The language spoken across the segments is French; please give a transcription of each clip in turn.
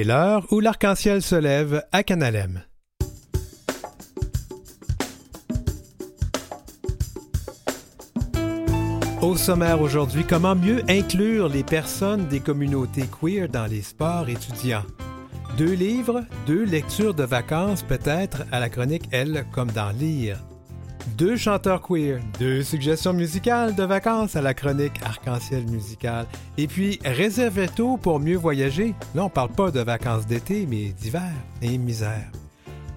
Et l'heure où l'arc-en-ciel se lève à Canalem. Au sommaire aujourd'hui, comment mieux inclure les personnes des communautés queer dans les sports étudiants? Deux livres, deux lectures de vacances peut-être à la chronique Elle comme dans Lire. Deux chanteurs queer, deux suggestions musicales de vacances à la chronique Arc-en-ciel musical. Et puis, réservez tôt pour mieux voyager. Là, on parle pas de vacances d'été, mais d'hiver et misère.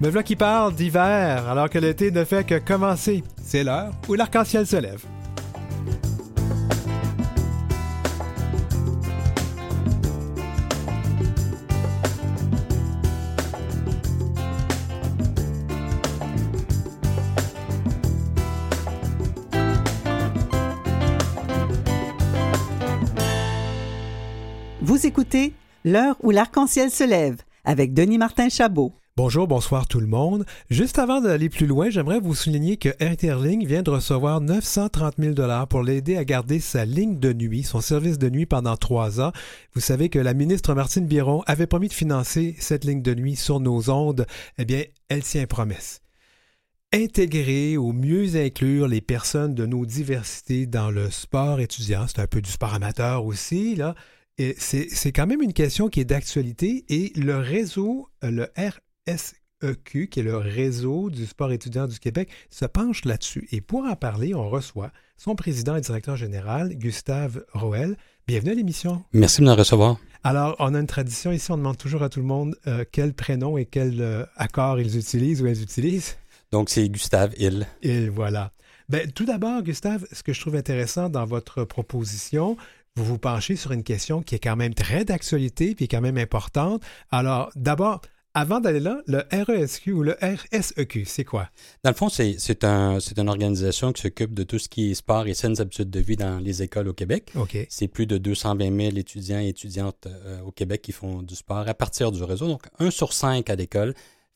Me voilà qui parle d'hiver alors que l'été ne fait que commencer. C'est l'heure où l'arc-en-ciel se lève. L'heure où l'arc-en-ciel se lève avec Denis Martin Chabot. Bonjour, bonsoir tout le monde. Juste avant d'aller plus loin, j'aimerais vous souligner que Interling vient de recevoir 930 000 dollars pour l'aider à garder sa ligne de nuit, son service de nuit pendant trois ans. Vous savez que la ministre Martine Biron avait promis de financer cette ligne de nuit sur nos ondes. Eh bien, elle tient promesse. Intégrer ou mieux inclure les personnes de nos diversités dans le sport étudiant, c'est un peu du sport amateur aussi, là. C'est quand même une question qui est d'actualité et le réseau, le RSEQ, qui est le réseau du sport étudiant du Québec, se penche là-dessus. Et pour en parler, on reçoit son président et directeur général, Gustave Roel. Bienvenue à l'émission. Merci de me recevoir. Alors, on a une tradition ici, on demande toujours à tout le monde euh, quel prénom et quel euh, accord ils utilisent ou elles utilisent. Donc, c'est Gustave Hill. Hill, voilà. Ben, tout d'abord, Gustave, ce que je trouve intéressant dans votre proposition, vous vous penchez sur une question qui est quand même très d'actualité puis quand même importante. Alors, d'abord, avant d'aller là, le RESQ ou le RSEQ, c'est quoi? Dans le fond, c'est un, une organisation qui s'occupe de tout ce qui est sport et saines habitudes de vie dans les écoles au Québec. OK. C'est plus de 220 000 étudiants et étudiantes euh, au Québec qui font du sport à partir du réseau. Donc, un sur cinq à l'école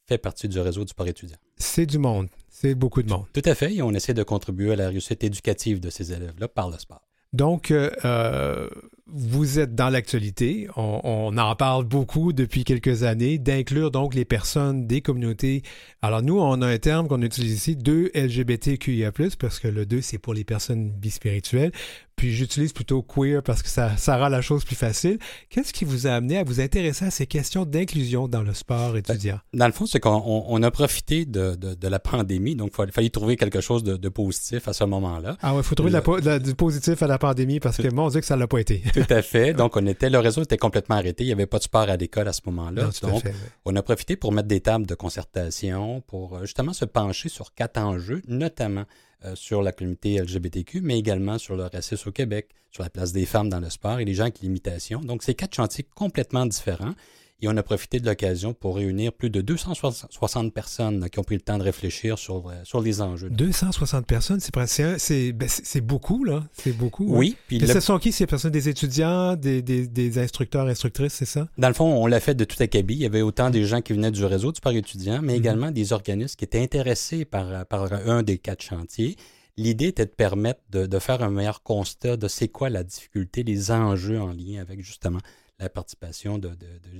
fait partie du réseau du sport étudiant. C'est du monde. C'est beaucoup de monde. Tout à fait. Et on essaie de contribuer à la réussite éducative de ces élèves-là par le sport. Donc, euh, euh, vous êtes dans l'actualité. On, en parle beaucoup depuis quelques années, d'inclure donc les personnes des communautés. Alors, nous, on a un terme qu'on utilise ici, 2 LGBTQIA, parce que le 2, c'est pour les personnes bispirituelles. Puis j'utilise plutôt queer parce que ça, ça rend la chose plus facile. Qu'est-ce qui vous a amené à vous intéresser à ces questions d'inclusion dans le sport étudiant? Dans le fond, c'est qu'on a profité de, de, la pandémie, donc il fallait trouver quelque chose de, positif à ce moment-là. Ah ouais, il faut trouver du positif à la pandémie parce que moi, on dit que ça ne l'a pas été. Tout à fait. Donc, on était, le réseau était complètement arrêté. Il n'y avait pas de sport à l'école à ce moment-là. Donc, on a profité pour mettre des tables de concertation, pour euh, justement se pencher sur quatre enjeux, notamment euh, sur la communauté LGBTQ, mais également sur le racisme au Québec, sur la place des femmes dans le sport et les gens avec l'imitation. Donc, c'est quatre chantiers complètement différents. Et on a profité de l'occasion pour réunir plus de 260 personnes qui ont pris le temps de réfléchir sur, euh, sur les enjeux. 260 personnes, c'est ben, c'est beaucoup, là. C'est beaucoup. Oui. Puis ce sont qui ces personnes? Des étudiants, des, des, des instructeurs, instructrices, c'est ça? Dans le fond, on l'a fait de tout acabit. Il y avait autant des gens qui venaient du réseau du parc étudiant, mais mhm. également des organismes qui étaient intéressés par, par un des quatre chantiers. L'idée était de permettre de, de, faire un meilleur constat de c'est quoi la difficulté, les enjeux en lien avec justement la participation de,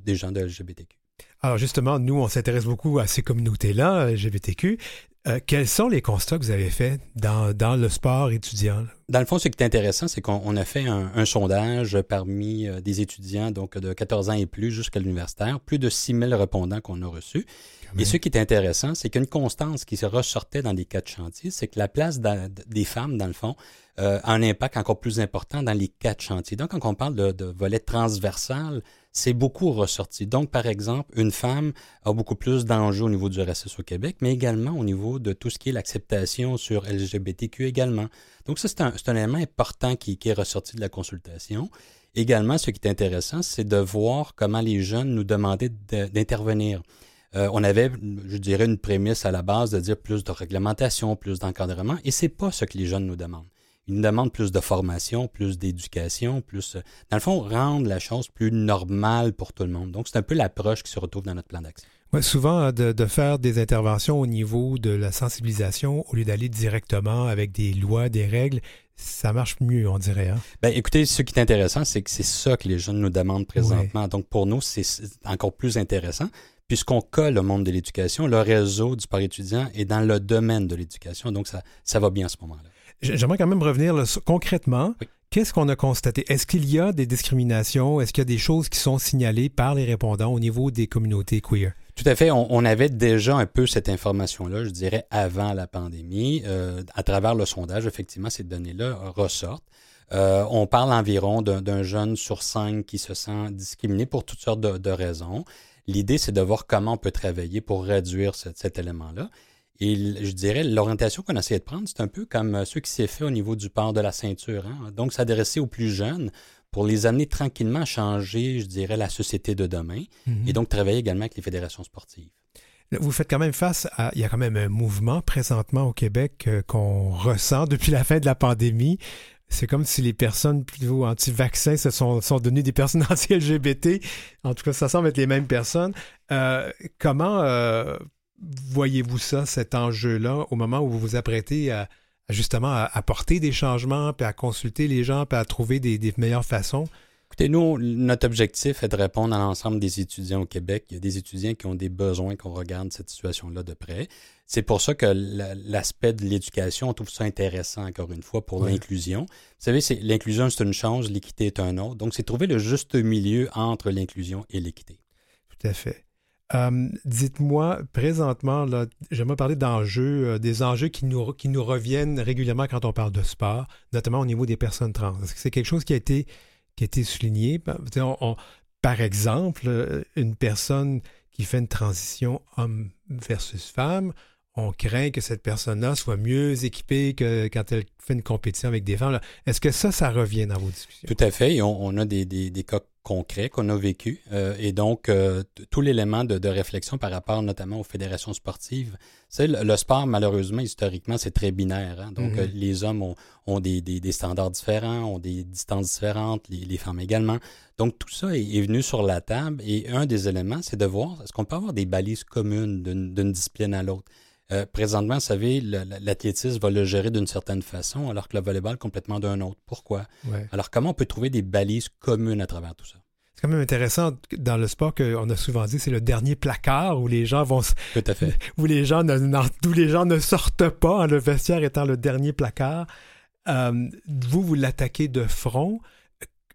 des gens de LGBTQ. Alors justement, nous, on s'intéresse beaucoup à ces communautés-là, LGBTQ. Euh, quels sont les constats que vous avez faits dans, dans le sport étudiant? Dans le fond, ce qui est intéressant, c'est qu'on a fait un, sondage parmi euh, des étudiants donc de 14 ans et plus jusqu'à l'universitaire, plus de 6 000 répondants qu'on a reçus. Et ce qui est intéressant, c'est qu'une constance qui se ressortait dans les quatre chantiers, c'est que la place des femmes, dans le fond, euh, un impact encore plus important dans les quatre chantiers. Donc, quand on parle de, de volet transversal, c'est beaucoup ressorti. Donc, par exemple, une femme a beaucoup plus d'enjeux au niveau du racisme au Québec, mais également au niveau de tout ce qui est l'acceptation sur LGBTQ également. Donc, ça, c'est un, un, élément important qui, qui est ressorti de la consultation. Également, ce qui est intéressant, c'est de voir comment les jeunes nous demandaient d'intervenir. Euh, on avait, je dirais, une prémisse à la base de dire plus de réglementation, plus d'encadrement, et c'est pas ce que les jeunes nous demandent. Ils nous demandent plus de formation, plus d'éducation, plus, euh, dans le fond, rendre la chose plus normale pour tout le monde. Donc, c'est un peu l'approche qui se retrouve dans notre plan d'action. Ouais, souvent, de, de, faire des interventions au niveau de la sensibilisation au lieu d'aller directement avec des lois, des règles, ça marche mieux, on dirait. Hein? Ben, écoutez, ce qui est intéressant, c'est que c'est ça que les jeunes nous demandent présentement. Donc, pour nous, c'est encore plus intéressant puisqu'on colle au monde de l'éducation. Le réseau du sport étudiant est dans le domaine de l'éducation. Donc, ça, ça va bien à ce moment-là. J'aimerais quand même revenir concrètement. Qu'est-ce qu'on a constaté? Est-ce qu'il y a des discriminations? Est-ce qu'il y a des choses qui sont signalées par les répondants au niveau des communautés queer? Tout à fait. On, avait déjà un peu cette information-là, je dirais, avant la pandémie. Euh, à travers le sondage, effectivement, ces données-là ressortent. Euh, on parle environ d'un jeune sur cinq qui se sent discriminé pour toutes sortes de, raisons. L'idée, c'est de voir comment on peut travailler pour réduire cet élément-là. Et je dirais, l'orientation qu'on a essayé de prendre, c'est un peu comme euh, ce qui s'est fait au niveau du port de la ceinture. Hein. Donc, s'adresser aux plus jeunes pour les amener tranquillement à changer, je dirais, la société de demain. Mhm. Et donc, travailler également avec les fédérations sportives. Vous faites quand même face à. Il y a quand même un mouvement présentement au Québec euh, qu'on ressent depuis la fin de la pandémie. C'est comme si les personnes plutôt anti-vaccins se sont, sont devenues des personnes anti-LGBT. En tout cas, ça semble être les mêmes personnes. Euh, comment voyez-vous ça, cet enjeu-là, au moment où vous vous apprêtez à, justement à apporter des changements, puis à consulter les gens, puis à trouver des, meilleures façons? Écoutez, nous, notre objectif est de répondre à l'ensemble des étudiants au Québec. Il y a des étudiants qui ont des besoins qu'on regarde cette situation-là de près. C'est pour ça que l'aspect de l'éducation, on trouve ça intéressant, encore une fois, pour l'inclusion. Vous savez, l'inclusion, c'est une chose, l'équité est un autre. Donc, c'est trouver le juste milieu entre l'inclusion et l'équité. Tout à fait. Euh, dites-moi, présentement, j'aimerais parler d'enjeux, euh, des enjeux qui nous, qui nous reviennent régulièrement quand on parle de sport, notamment au niveau des personnes trans. Est-ce que c'est quelque chose qui a été, qui a été souligné? par exemple, euh, une personne qui fait une transition homme versus femme, on craint que cette personne-là soit mieux équipée que quand elle fait une compétition avec des femmes. Est-ce que ça, ça revient dans vos discussions? Tout à fait. on, a des, des, cas concrets qu'on a vécu. Euh, et donc, euh, tout l'élément de, réflexion par rapport notamment aux fédérations sportives. C'est le, sport, malheureusement, historiquement, c'est très binaire. Hein. Donc, mm-hmm. euh, les hommes ont, des, standards différents, ont des distances différentes, les, femmes également. Donc, tout ça est, est, venu sur la table. Et un des éléments, c'est de voir, est-ce qu'on peut avoir des balises communes d'une discipline à l'autre? Euh, présentement, vous savez, l'athlétisme va le gérer d'une certaine façon, alors que le volleyball complètement d'un autre. Pourquoi? Alors, comment on peut trouver des balises communes à travers tout ça? C'est quand même intéressant dans le sport qu'on a souvent dit, c'est le dernier placard où les gens vont. Tout à fait. Où les gens ne, les gens ne sortent pas, hein, le vestiaire étant le dernier placard. Euh, vous, vous l'attaquez de front.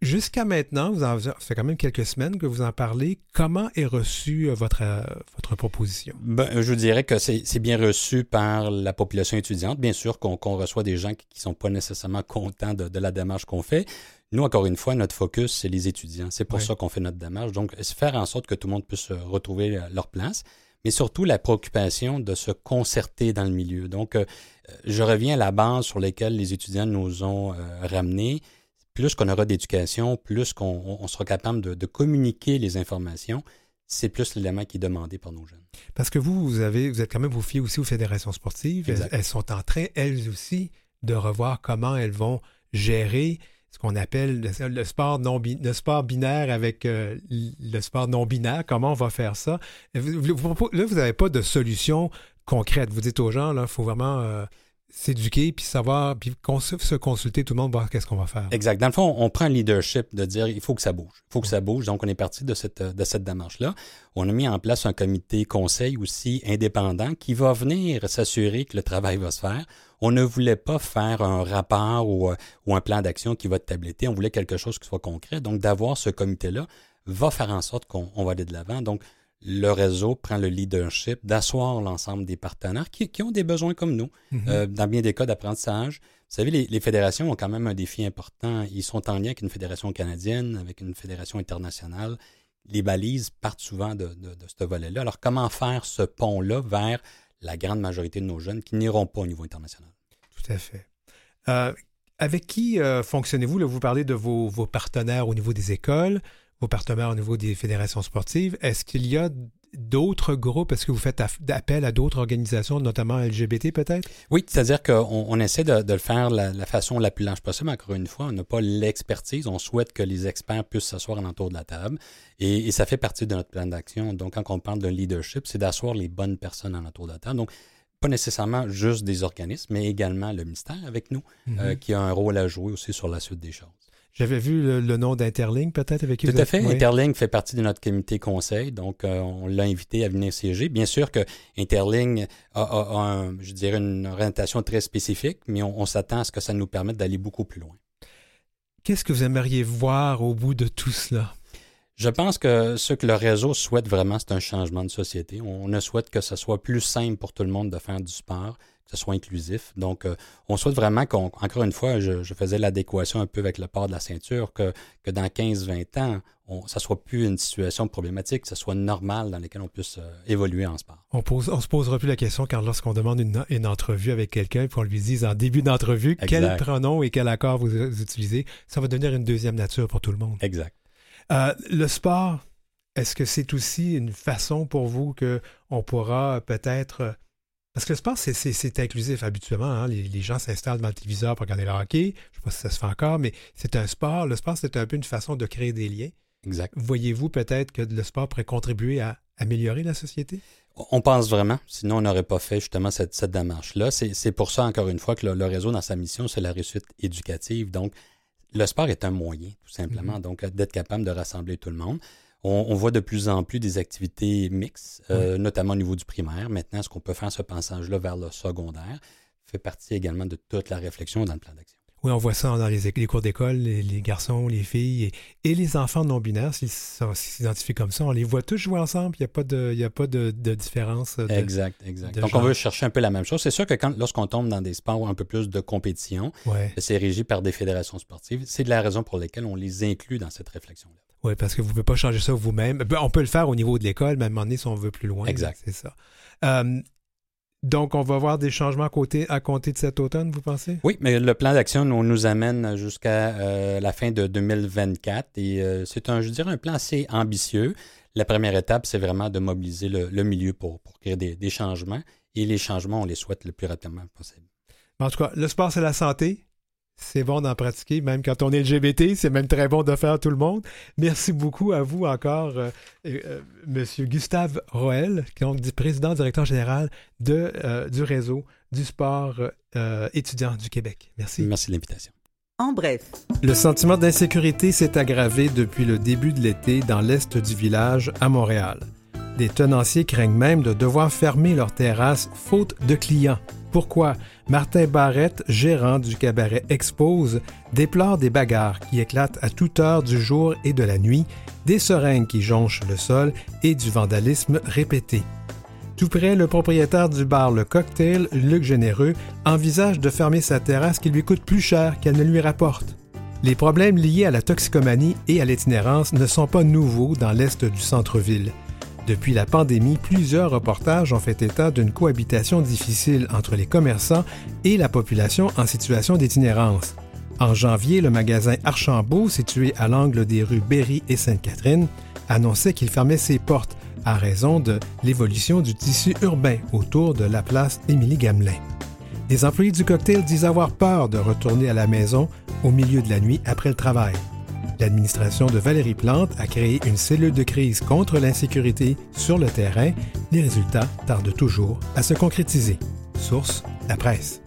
Jusqu'à maintenant, vous en, ça fait quand même quelques semaines que vous en parlez. Comment est reçue euh, votre, euh, votre proposition? Ben, je vous dirais que c'est bien reçu par la population étudiante. Bien sûr qu'on reçoit des gens qui ne sont pas nécessairement contents de, la démarche qu'on fait. Nous, encore une fois, notre focus, c'est les étudiants. C'est pour ça qu'on fait notre démarche. Donc, faire en sorte que tout le monde puisse retrouver leur place, mais surtout la préoccupation de se concerter dans le milieu. Donc, euh, je reviens à la base sur laquelle les étudiants nous ont ramenés plus qu'on aura d'éducation, plus qu'on sera capable de, communiquer les informations, c'est plus l'élément qui est demandé par nos jeunes. Parce que vous, vous avez, vous êtes quand même vous fiez aussi aux fédérations sportives. Elles, sont en train, elles aussi, de revoir comment elles vont gérer ce qu'on appelle le, sport non le sport binaire avec euh, le sport non binaire. Comment on va faire ça? Là, vous n'avez pas de solution concrète. Vous dites aux gens, là, il faut vraiment euh, s'éduquer, puis savoir, puis se consulter tout le monde, voir qu'est-ce qu'on va faire. Exact. Dans le fond, on prend le leadership de dire il faut que ça bouge. Il faut que ça bouge. Donc, on est parti de cette, de cette démarche-là. On a mis en place un comité conseil aussi indépendant qui va venir s'assurer que le travail va se faire. On ne voulait pas faire un rapport ou, euh, ou un plan d'action qui va être tabletté. On voulait quelque chose qui soit concret. Donc, d'avoir ce comité-là va faire en sorte qu'on va aller de l'avant. Donc, le réseau prend le leadership d'asseoir l'ensemble des partenaires qui, ont des besoins comme nous, mhm. euh, dans bien des cas d'apprentissage. Vous savez, les, fédérations ont quand même un défi important. Ils sont en lien avec une fédération canadienne, avec une fédération internationale. Les balises partent souvent de, ce volet-là. Alors, comment faire ce pont-là vers la grande majorité de nos jeunes qui n'iront pas au niveau international? Tout à fait. Euh, avec qui euh, fonctionnez-vous? Vous parlez de vos, vos, partenaires au niveau des écoles vos partenaires au niveau des fédérations sportives. Est-ce qu'il y a d'autres groupes? Est-ce que vous faites appel à d'autres organisations, notamment LGBT peut-être? Oui, c'est-à-dire qu'on on essaie de, le faire de la, façon la plus large possible. Encore une fois, on n'a pas l'expertise. On souhaite que les experts puissent s'asseoir autour de la table. Et, ça fait partie de notre plan d'action. Donc, quand on parle d'un leadership, c'est d'asseoir les bonnes personnes autour de la table. Donc, pas nécessairement juste des organismes, mais également le ministère avec nous, mm-hmm. euh, qui a un rôle à jouer aussi sur la suite des choses. J'avais vu le, nom d'Interling, peut-être, avec qui Tout à fait. Interling fait partie de notre comité conseil, donc euh, on l'a invité à venir siéger. Bien sûr que Interling a, je dirais, une orientation très spécifique, mais on, s'attend à ce que ça nous permette d'aller beaucoup plus loin. Qu'est-ce que vous aimeriez voir au bout de tout cela? Je pense que ce que le réseau souhaite vraiment, c'est un changement de société. On ne souhaite que ce soit plus simple pour tout le monde de faire du sport, ce soit inclusif. Donc, euh, on souhaite vraiment qu'encore une fois, je, faisais l'adéquation un peu avec le port de la ceinture, que, que dans 15-20 ans, on, ça soit plus une situation problématique, que ce soit normal dans laquelle on puisse euh, évoluer en sport. On ne on se posera plus la question car lorsqu'on demande une, entrevue avec quelqu'un, puis on lui dise en début d'entrevue quel pronom et quel accord vous, utilisez, ça va devenir une deuxième nature pour tout le monde. Exact. Euh, le sport, est-ce que c'est aussi une façon pour vous qu'on pourra peut-être parce que le sport, c'est inclusif habituellement. Hein. Les, gens s'installent devant le téléviseur pour regarder le hockey. Je ne sais pas si ça se fait encore, mais c'est un sport. Le sport, c'est un peu une façon de créer des liens. Exact. Voyez-vous peut-être que le sport pourrait contribuer à améliorer la société? On pense vraiment. Sinon, on n'aurait pas fait justement cette, cette démarche-là. C'est pour ça, encore une fois, que le, réseau, dans sa mission, c'est la réussite éducative. Donc, le sport est un moyen, tout simplement. Mm-hmm. Donc, d'être capable de rassembler tout le monde. On, voit de plus en plus des activités mixtes, euh, notamment au niveau du primaire. Maintenant, ce qu'on peut faire ce passage-là vers le secondaire? Fait partie également de toute la réflexion dans le plan d'action. Oui, on voit ça dans les, cours d'école, les, garçons, les filles et, les enfants non-binaires, s'ils s'identifient comme ça, on les voit tous jouer ensemble, il n'y a pas de, a pas de, différence. exact, exact. Donc, on veut chercher un peu la même chose. C'est sûr que quand, lorsqu'on tombe dans des sports un peu plus de compétition, c'est régi par des fédérations sportives, c'est de la raison pour laquelle on les inclut dans cette réflexion-là. Oui, parce que vous ne pouvez pas changer ça vous-même. Ben, on peut le faire au niveau de l'école, mais à un moment donné, si on veut plus loin. Exact. C'est ça. Euh, donc, on va voir des changements à, côté, à compter de cet automne, vous pensez? Oui, mais le plan d'action nous, nous amène jusqu'à euh, la fin de 2024 et euh, c'est un, je dirais, un plan assez ambitieux. La première étape, c'est vraiment de mobiliser le, milieu pour, pour créer des, des, changements et les changements, on les souhaite le plus rapidement possible. En tout cas, le sport, c'est la santé c'est bon d'en pratiquer, même quand on est LGBT, c'est même très bon de faire tout le monde. Merci beaucoup à vous encore, euh, euh, Monsieur Gustave Roel, qui est président directeur général de, euh, du réseau du sport étudiant du Québec. Merci. Merci de l'invitation. En bref. Le sentiment d'insécurité s'est aggravé depuis le début de l'été dans l'est du village à Montréal. Des tenanciers craignent même de devoir fermer leurs terrasses faute de clients. Pourquoi? Martin Barrette, gérant du cabaret Expose, déplore des bagarres qui éclatent à toute heure du jour et de la nuit, des seringues qui jonchent le sol et du vandalisme répété. Tout près, le propriétaire du bar Le Cocktail, Luc Généreux, envisage de fermer sa terrasse qui lui coûte plus cher qu'elle ne lui rapporte. Les problèmes liés à la toxicomanie et à l'itinérance ne sont pas nouveaux dans l'est du centre-ville. Depuis la pandémie, plusieurs reportages ont fait état d'une cohabitation difficile entre les commerçants et la population en situation d'itinérance. En janvier, le magasin Archambault, situé à l'angle des rues Berry et Sainte-Catherine, annonçait qu'il fermait ses portes à raison de l'évolution du tissu urbain autour de la place Émilie Gamelin. Les employés du cocktail disent avoir peur de retourner à la maison au milieu de la nuit après le travail. L'administration de Valérie Plante a créé une cellule de crise contre l'insécurité sur le terrain. Les résultats tardent toujours à se concrétiser. Source, la presse.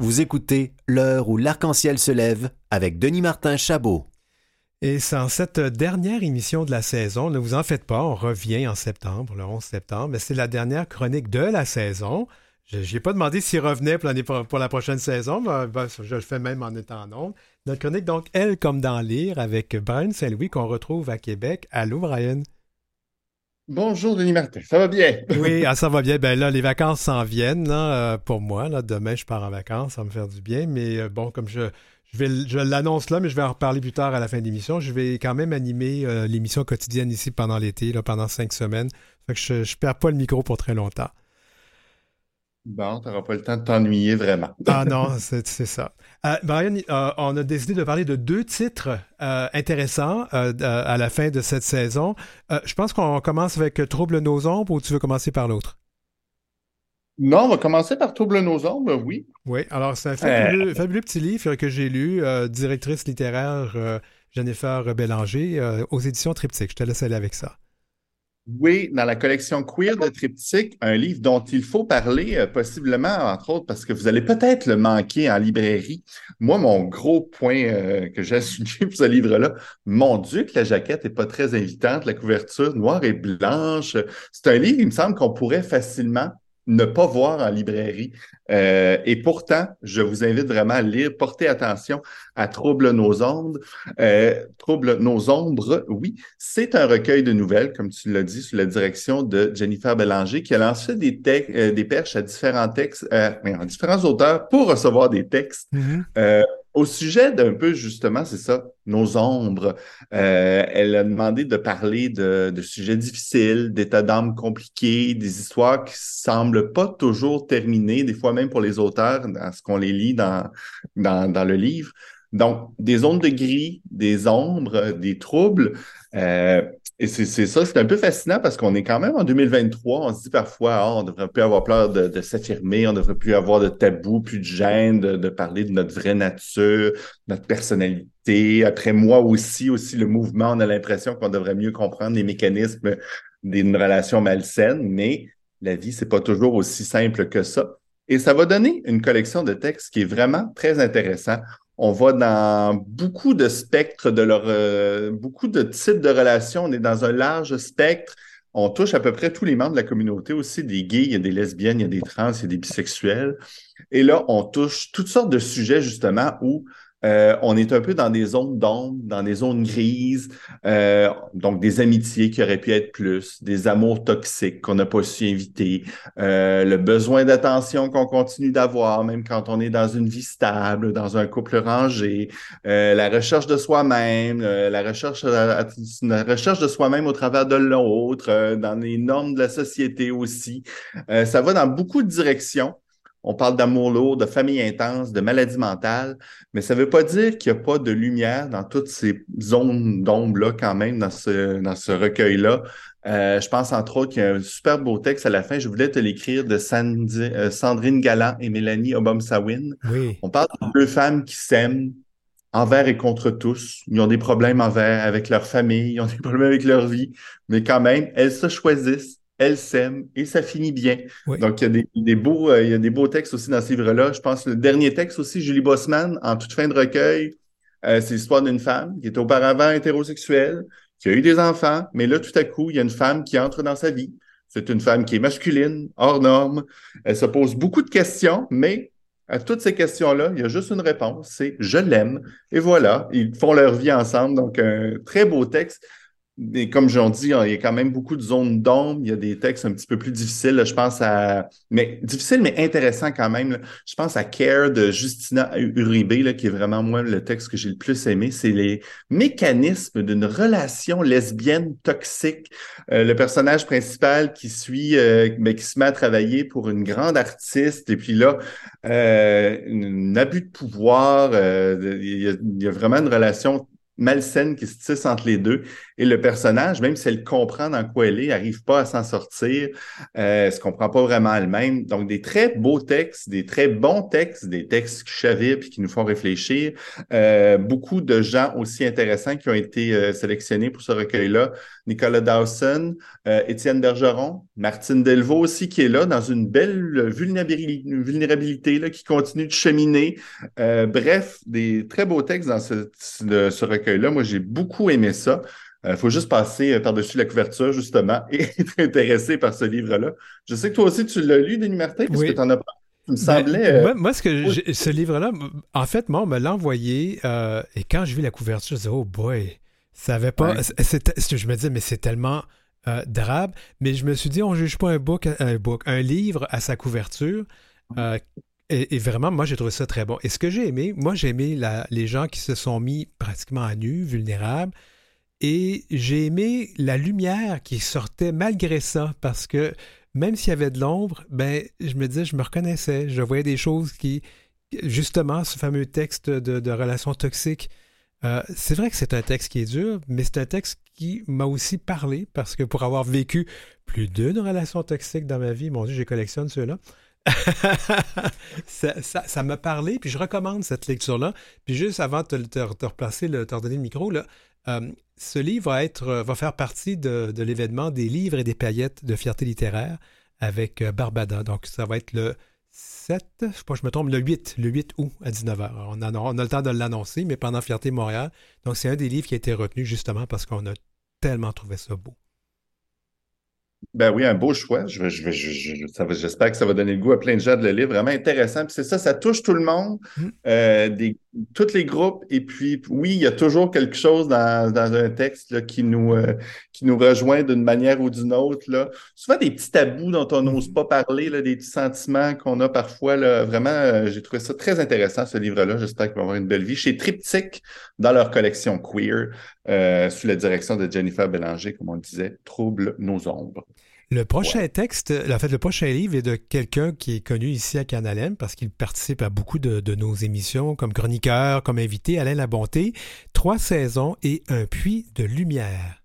Vous écoutez L'heure où l'arc-en-ciel se lève avec Denis Martin Chabot. Et c'est en cette dernière émission de la saison, ne vous en faites pas, on revient en septembre, le 11 septembre, mais c'est la dernière chronique de la saison. Je n'ai pas demandé s'il revenait pour, la prochaine saison, mais ben, je le fais même en étant en Notre chronique, donc, Elle comme dans Lire, avec Brian Saint-Louis, qu'on retrouve à Québec. Allô, Brian? Bonjour, Denis Martin. Ça va bien? oui, ah, ça va bien. Ben là, les vacances s'en viennent euh, pour moi. Là. Demain, je pars en vacances. Ça va me faire du bien. Mais euh, bon, comme je, je, vais, je l'annonce là, mais je vais en reparler plus tard à la fin de l'émission. Je vais quand même animer euh, l'émission quotidienne ici pendant l'été, pendant cinq semaines. Fait que je ne perds pas le micro pour très longtemps. Bon, tu n'auras pas le temps de t'ennuyer vraiment. ah non, c'est ça. Euh, Brian, euh, on a décidé de parler de deux titres euh, intéressants à la fin de cette saison. je pense qu'on commence avec Trouble nos ombres ou tu veux commencer par l'autre? Non, on va commencer par Trouble nos ombres, oui. Oui, alors c'est un fabuleux, fabuleux, petit livre que j'ai lu, directrice littéraire Jennifer Bélanger, aux éditions Triptyque. Je te laisse aller avec ça. Oui, dans la collection Queer de Triptyque, un livre dont il faut parler, euh, possiblement, entre autres, parce que vous allez peut-être le manquer en librairie. Moi, mon gros point euh, que j'ai souligné pour ce livre-là, mon Dieu, que la jaquette n'est pas très invitante, la couverture noire et blanche. C'est un livre, il me semble, qu'on pourrait facilement ne pas voir en librairie. Euh, et pourtant, je vous invite vraiment à lire, portez attention à Trouble nos ombres. Euh, Trouble nos ombres, oui, c'est un recueil de nouvelles, comme tu l'as dit, sous la direction de Jennifer Bélanger, qui a lancé des, euh, des perches à différents textes, euh, différents auteurs pour recevoir des textes. Mm-hmm. Au sujet d'un peu, justement, c'est ça, nos ombres. Euh, elle a demandé de parler de, de sujets difficiles, d'états d'âme compliqués, des histoires qui semblent pas toujours terminées, des fois même pour les auteurs, dans ce qu'on les lit dans, dans, dans le livre. Donc, des zones de gris, des ombres, des troubles. Euh, et c'est ça, c'est un peu fascinant parce qu'on est quand même en 2023. On se dit parfois, ah, on devrait plus avoir peur de, s'affirmer, on devrait plus avoir de tabou, plus de gêne, de, parler de notre vraie nature, notre personnalité. Après moi aussi, aussi le mouvement, on a l'impression qu'on devrait mieux comprendre les mécanismes d'une relation malsaine, mais la vie, c'est pas toujours aussi simple que ça. Et ça va donner une collection de textes qui est vraiment très intéressant. On va dans beaucoup de spectres de leur, euh, beaucoup de types de relations. On est dans un large spectre. On touche à peu près tous les membres de la communauté aussi, des gays, il y a des lesbiennes, il y a des trans, il y a des bisexuels. Et là, on touche toutes sortes de sujets justement où euh, on est un peu dans des zones d'ombre, dans des zones grises, euh, donc des amitiés qui auraient pu être plus, des amours toxiques qu'on n'a pas su inviter, euh, le besoin d'attention qu'on continue d'avoir, même quand on est dans une vie stable, dans un couple rangé, la recherche de soi-même, la recherche, la recherche de soi-même au travers de l'autre, dans les normes de la société aussi. ça va dans beaucoup de directions. On parle d'amour lourd, de famille intense, de maladie mentale, mais ça ne veut pas dire qu'il n'y a pas de lumière dans toutes ces zones d'ombre-là quand même, dans ce, dans ce recueil-là. Euh, je pense entre autres qu'il y a un super beau texte à la fin. Je voulais te l'écrire de euh, Sandrine Galland et Mélanie Obom-Sawin. Oui. On parle de deux femmes qui s'aiment envers et contre tous. Ils ont des problèmes envers avec leur famille, ils ont des problèmes avec leur vie, mais quand même, elles se choisissent elle s'aime et ça finit bien. Donc, il y, a des, beaux, euh, il y a des beaux textes aussi dans ce livre-là. Je pense que le dernier texte aussi, Julie Bossman, en toute fin de recueil, euh, c'est l'histoire d'une femme qui était auparavant hétérosexuelle, qui a eu des enfants, mais là, tout à coup, il y a une femme qui entre dans sa vie. C'est une femme qui est masculine, hors norme. Elle se pose beaucoup de questions, mais à toutes ces questions-là, il y a juste une réponse, c'est je l'aime. Et voilà, ils font leur vie ensemble. Donc, un très beau texte comme j'en dis, il y a quand même beaucoup de zones d'ombre. Il y a des textes un petit peu plus difficiles. je pense à. Mais difficile, mais intéressant quand même. Je pense à Care de Justina Uribe, qui est vraiment, moi, le texte que j'ai le plus aimé. C'est les mécanismes d'une relation lesbienne toxique. Euh, le personnage principal qui suit, euh, ben, qui se met à travailler pour une grande artiste. Et puis là, euh, un abus de pouvoir. il y a vraiment une relation malsaine qui se tisse entre les deux. Et le personnage, même si elle comprend dans quoi elle est, n'arrive pas à s'en sortir, euh, elle se comprend pas vraiment elle-même. Donc, des très beaux textes, des très bons textes, des textes qui chavirent puis qui nous font réfléchir. Euh, beaucoup de gens aussi intéressants qui ont été euh, sélectionnés pour ce recueil-là. Nicolas Dawson, euh, Étienne Bergeron, Martine Delvaux aussi qui est là dans une belle vulnérabilité, vulnérabilité là, qui continue de cheminer. bref, des très beaux textes dans ce, ce recueil là Moi, j'ai beaucoup aimé ça. Il euh, faut juste passer euh, par-dessus la couverture, justement, et être intéressé par ce livre-là. Je sais que toi aussi, tu l'as lu, Denis Martin, parce que tu en as parlé. me ben, semblait. Euh, moi, ce que ce livre-là, en fait, moi, on me l'a envoyé, et quand j'ai vu la couverture, je me disais, oh boy, ça avait pas. Je me disais, mais c'est tellement drabe. Mais je me suis dit, on ne juge pas un book, un book, un livre à sa couverture. Et, vraiment, moi, j'ai trouvé ça très bon. Et ce que j'ai aimé, moi, j'ai aimé les gens qui se sont mis pratiquement à nu, vulnérables. Et j'ai aimé la lumière qui sortait malgré ça, parce que même s'il y avait de l'ombre, ben, je me disais, je me reconnaissais. Je voyais des choses qui, justement, ce fameux texte de, de relations toxiques, euh, c'est vrai que c'est un texte qui est dur, mais c'est un texte qui m'a aussi parlé parce que pour avoir vécu plus d'une relation toxique dans ma vie, mon Dieu, j'ai collectionne ceux-là. ça m'a parlé, puis je recommande cette lecture-là. Puis juste avant de te, replacer, de te redonner le micro, euh, ce livre va, être, va faire partie de, l'événement des livres et des paillettes de fierté littéraire avec euh, Barbada. Donc, ça va être le 7, je sais pas, je me trompe, le 8, le 8 août à 19h. On a, on a le temps de l'annoncer, mais pendant Fierté Montréal. Donc, c'est un des livres qui a été retenu justement parce qu'on a tellement trouvé ça beau. Ben oui, un beau choix. Je, j'espère que ça va donner le goût à plein de gens de le lire. Vraiment intéressant. Puis c'est ça, ça touche tout le monde, mm. euh, des, tous les groupes. Et puis, oui, il y a toujours quelque chose dans, un texte qui, nous, euh, qui nous rejoint d'une manière ou d'une autre. Là. Souvent des petits tabous dont on n'ose pas parler, là, des petits sentiments qu'on a parfois. Là. Vraiment, euh, j'ai trouvé ça très intéressant, ce livre-là. J'espère qu'il va avoir une belle vie. Chez Triptyque, dans leur collection Queer, sous la direction de Jennifer Bélanger, comme on disait, Trouble nos ombres. Le prochain texte, en fait, le prochain livre est de quelqu'un qui est connu ici à Canalem parce qu'il participe à beaucoup de, de, nos émissions comme chroniqueur, comme invité, Alain Labonté. Trois saisons et un puits de lumière.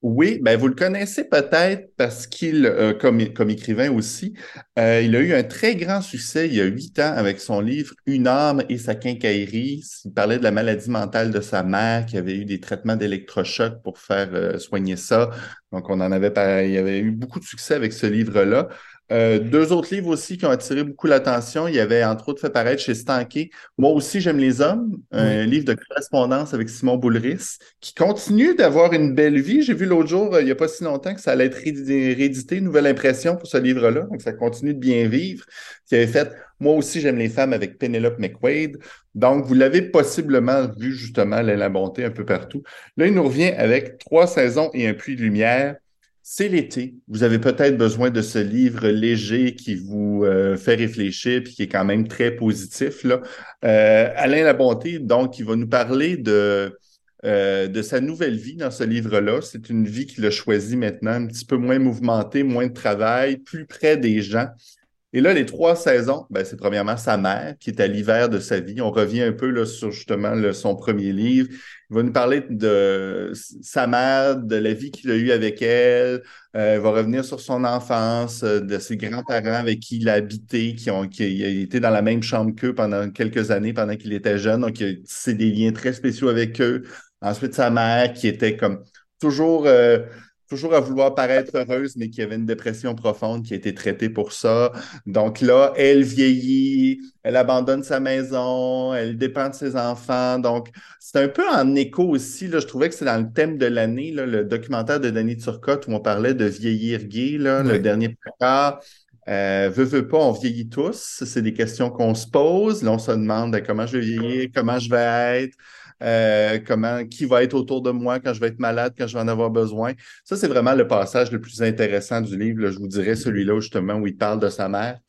Oui, ben vous le connaissez peut-être parce qu'il, euh, comme, écrivain aussi, euh, il a eu un très grand succès il y a huit ans avec son livre Une âme et sa quincaillerie. Il parlait de la maladie mentale de sa mère qui avait eu des traitements d'électrochoc pour faire euh, soigner ça. Donc, on en avait, il avait eu beaucoup de succès avec ce livre-là. Euh, deux autres livres aussi qui ont attiré beaucoup l'attention. Il y avait entre autres fait paraître chez Stanké. Moi aussi, j'aime les hommes, un livre de correspondance avec Simon Boulris, qui continue d'avoir une belle vie. J'ai vu l'autre jour, euh, il n'y a pas si longtemps, que ça allait être réédité, nouvelle impression pour ce livre-là. Donc, ça continue de bien vivre. Qui avait fait Moi aussi, j'aime les femmes avec Penelope McQuaid. Donc, vous l'avez possiblement vu justement, la bonté un peu partout. Là, il nous revient avec trois saisons et un puits de lumière c'est l'été. Vous avez peut-être besoin de ce livre léger qui vous euh, fait réfléchir puis qui est quand même très positif. Là. Euh, Alain Labonté, donc, il va nous parler de, euh, de sa nouvelle vie dans ce livre-là. C'est une vie qu'il a choisie maintenant, un petit peu moins mouvementée, moins de travail, plus près des gens. Et là, les trois saisons, ben, c'est premièrement sa mère qui est à l'hiver de sa vie. On revient un peu là, sur justement son premier livre. Il va nous parler de sa mère, de la vie qu'il a eue avec elle. Euh, il va revenir sur son enfance, euh, de ses grands-parents avec qui il a habité, qui ont qui a été dans la même chambre qu'eux pendant quelques années, pendant qu'il était jeune. Donc, c'est des liens très spéciaux avec eux. Ensuite, sa mère qui était comme toujours euh, toujours à vouloir paraître heureuse, mais qui avait une dépression profonde qui a été traitée pour ça. Donc là, elle vieillit, elle abandonne sa maison, elle dépend de ses enfants. Donc, c'est un peu en écho aussi. Là, je trouvais que c'est dans le thème de l'année, le documentaire de Danny Turcotte où on parlait de vieillir gay, là, le dernier placard. Euh, veux, veux pas, on vieillit tous. C'est des questions qu'on se pose. Là, on se demande ben, comment je vais vieillir, comment je vais être? Euh, comment, qui va être autour de moi quand je vais être malade, quand je vais en avoir besoin. Ça, c'est vraiment le passage le plus intéressant du livre. je vous dirais celui-là justement où il parle de sa mère.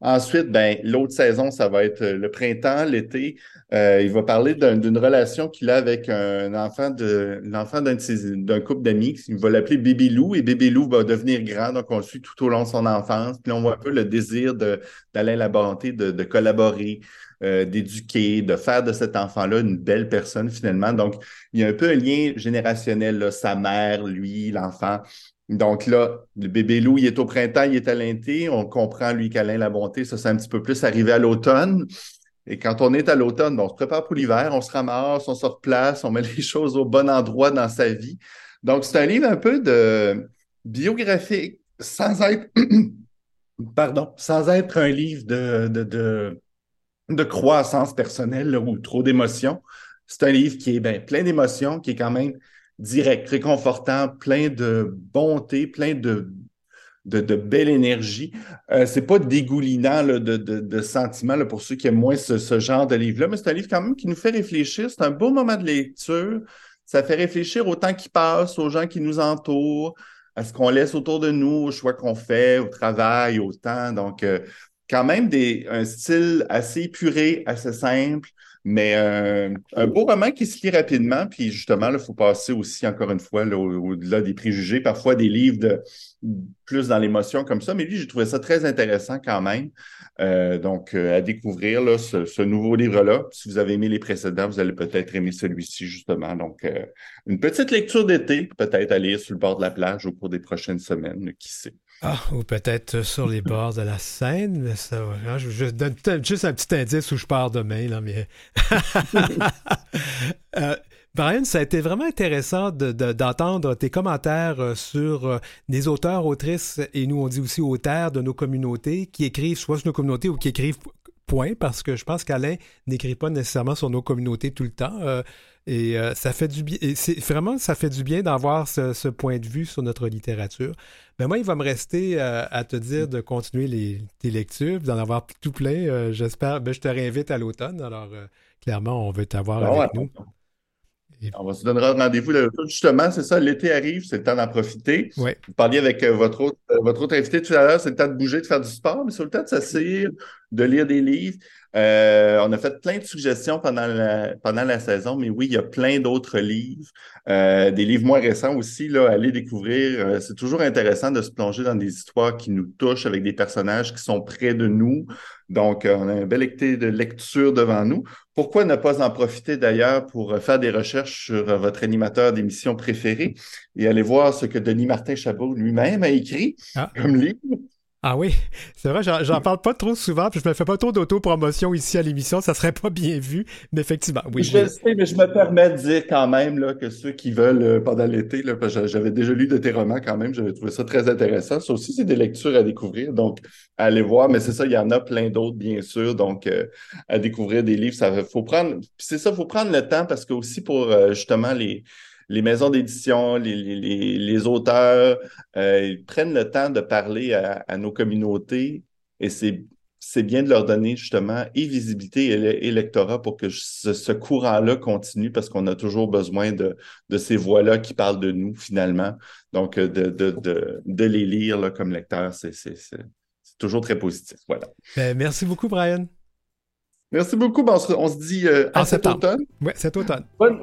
Ensuite, ben, l'autre saison, ça va être le printemps, l'été. Euh, il va parler d'une relation qu'il a avec un enfant de l'enfant d'un couple d'amis. Il va l'appeler Bébé Lou et Bébé Lou va devenir grand, donc on le suit tout au long de son enfance. Puis on voit un peu le désir d'aller la bonté, de, de collaborer, euh, d'éduquer, de faire de cet enfant-là une belle personne finalement. Donc, il y a un peu un lien générationnel, sa mère, lui, l'enfant. Donc là, le bébé loup, il est au printemps, il est à l'été. On comprend, lui, qu'Alain la bonté, ça, c'est un petit peu plus arrivé à l'automne. Et quand on est à l'automne, on se prépare pour l'hiver, on se ramasse, on se replace, on met les choses au bon endroit dans sa vie. Donc, c'est un livre un peu de biographique, sans être, pardon, sans être un livre de, de de croissance personnelle ou trop d'émotions. C'est un livre qui est ben, plein d'émotions, qui est quand même direct, réconfortant, plein de bonté, plein de, belle énergie. Euh, c'est pas dégoulinant de, de, sentiments pour ceux qui aiment moins ce, genre de livre-là, mais c'est un livre quand même qui nous fait réfléchir. C'est un beau moment de lecture. Ça fait réfléchir au temps qui passe, aux gens qui nous entourent, à ce qu'on laisse autour de nous, au choix qu'on fait, au travail, au temps. Donc, euh, quand même des, un style assez épuré, assez simple, Mais euh, un beau roman qui se lit rapidement, puis justement, il faut passer aussi, encore une fois, au-delà des préjugés, parfois des livres plus dans l'émotion comme ça. Mais lui, j'ai trouvé ça très intéressant quand même. Euh, donc, euh, à découvrir là, ce, nouveau livre-là. Si vous avez aimé les précédents, vous allez peut-être aimer celui-ci, justement. Donc, une petite lecture d'été, peut-être à lire sur le bord de la plage au cours des prochaines semaines, qui sait. Ah, ou peut-être sur les bords de la Seine, mais ça, hein, je, donne juste un petit indice où je pars demain, là, mais... Brian, ça a été vraiment intéressant d'entendre tes commentaires euh, sur euh, des auteurs, autrices, et nous on dit aussi auteurs de nos communautés qui écrivent soit sur nos communautés ou qui écrivent point, parce que je pense qu'Alain n'écrit pas nécessairement sur nos communautés tout le temps. Euh, et euh, ça fait du bien. c'est vraiment, ça fait du bien d'avoir ce, point de vue sur notre littérature. Mais moi, il va me rester euh, à te dire de continuer les, tes lectures, d'en avoir tout plein. J'espère. Ben, je te réinvite à l'automne. Alors, clairement, on veut t'avoir ah avec nous. On va se donner rendez-vous. Justement, c'est ça, l'été arrive, c'est le temps d'en profiter. Vous parliez avec votre, autre, votre autre invité tout à l'heure, c'est le temps de bouger, de faire du sport, mais c'est le temps de s'asseoir, de lire des livres. Euh, on a fait plein de suggestions pendant la, pendant la saison, mais oui, il y a plein d'autres livres, euh, des livres moins récents aussi, là, à aller découvrir. Euh, c'est toujours intéressant de se plonger dans des histoires qui nous touchent avec des personnages qui sont près de nous. Donc, on a un bel été de lecture devant nous. Pourquoi ne pas en profiter d'ailleurs pour faire des recherches sur votre animateur d'émission préféré et aller voir ce que Denis Martin Chabot lui-même a écrit ah. comme livre? Ah oui, c'est vrai, j'en parle pas trop souvent, puis je me fais pas trop d'auto-promotion ici à l'émission, ça serait pas bien vu, mais effectivement, oui. Je sais, mais je me permets de dire quand même là, que ceux qui veulent euh, pendant l'été, j'avais déjà lu de tes romans quand même, j'avais trouvé ça très intéressant. Ça aussi, c'est des lectures à découvrir, donc allez voir, mais c'est ça, il y en a plein d'autres, bien sûr, donc euh, à découvrir des livres, ça faut prendre, c'est ça, faut prendre le temps parce que aussi pour euh, justement les les maisons d'édition, les, auteurs, euh, ils prennent le temps de parler à, nos communautés et c'est bien de leur donner justement et visibilité et, lectorat pour que ce, courant-là continue parce qu'on a toujours besoin de, ces voix-là qui parlent de nous finalement. Donc, de, de, les lire comme lecteur, c'est toujours très positif. Voilà. Ben, merci beaucoup, Brian. Merci beaucoup. Ben, on, se, dit euh, à cet automne. Oui, cet automne. Bonne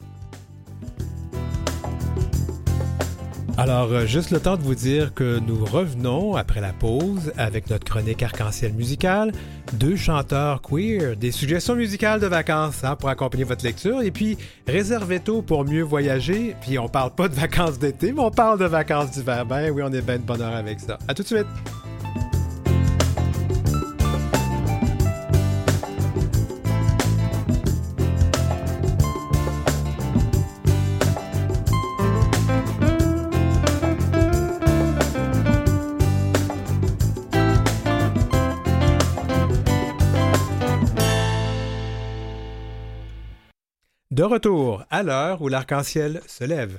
Alors, euh, juste le temps de vous dire que nous revenons après la pause avec notre chronique arc-en-ciel musical, deux chanteurs queer, des suggestions musicales de vacances hein, pour accompagner votre lecture, et puis réservez tôt pour mieux voyager. Puis on parle pas de vacances d'été, mais on parle de vacances d'hiver. Ben oui, on est bien de bonheur avec ça. À tout de suite! De retour à l'heure où l'arc-en-ciel se lève.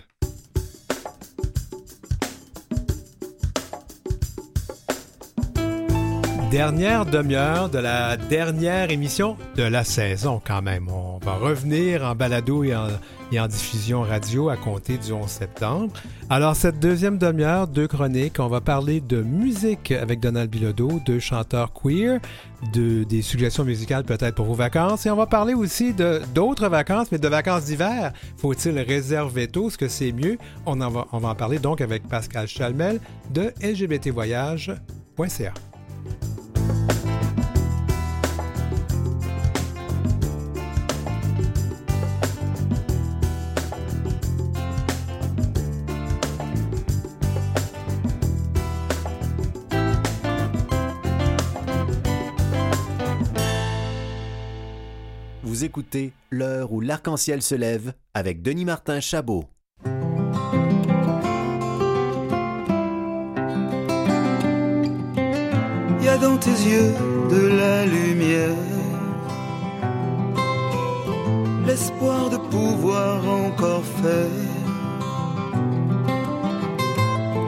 Dernière demi-heure de la dernière émission de la saison quand même. On va revenir en balado et en, diffusion radio à compter du 11 septembre. Alors, cette deuxième demi-heure, deux chroniques, on va parler de musique avec Donald Bilodeau, deux chanteurs queer, de, des suggestions musicales peut-être pour vos vacances, et on va parler aussi d'autres vacances, mais de vacances d'hiver. Faut-il réserver tôt? Est-ce que c'est mieux? On, en va, on va en parler donc avec Pascal Chalmel de lgbtvoyage.ca. écoutez L'heure où l'arc-en-ciel se lève avec Denis Martin Chabot. Il y a dans tes yeux de la lumière, l'espoir de pouvoir encore faire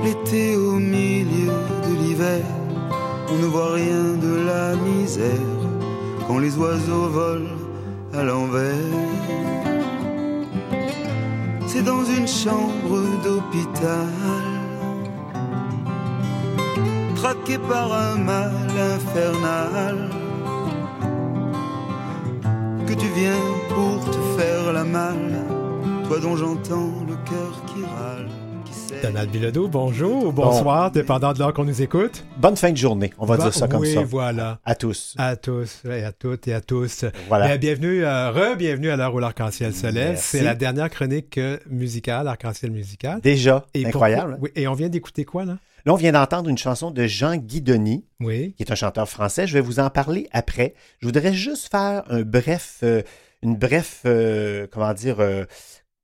l'été au milieu de l'hiver. On ne voit rien de la misère quand les oiseaux volent à l'envers. C'est dans une chambre d'hôpital, traqué par un mal infernal, que tu viens pour te faire la malle, toi dont j'entends le cœur qui râle. Donald Bilodeau, bonjour, bonsoir, dépendant de l'heure qu'on nous écoute. Bonne fin de journée, on va Bon- dire ça comme oui, ça. voilà. À tous. À tous, et à toutes et à tous. Voilà. Bien, bienvenue, euh, re-bienvenue à l'heure où l'arc-en-ciel se lève. C'est la dernière chronique euh, musicale, arc-en-ciel musical. Déjà, Et incroyable. oui, et on vient d'écouter quoi, là? Là, on vient d'entendre une chanson de Jean Guidoni, Oui. qui est un chanteur français. Je vais vous en parler après. Je voudrais juste faire un bref, euh, une bref, euh, comment dire,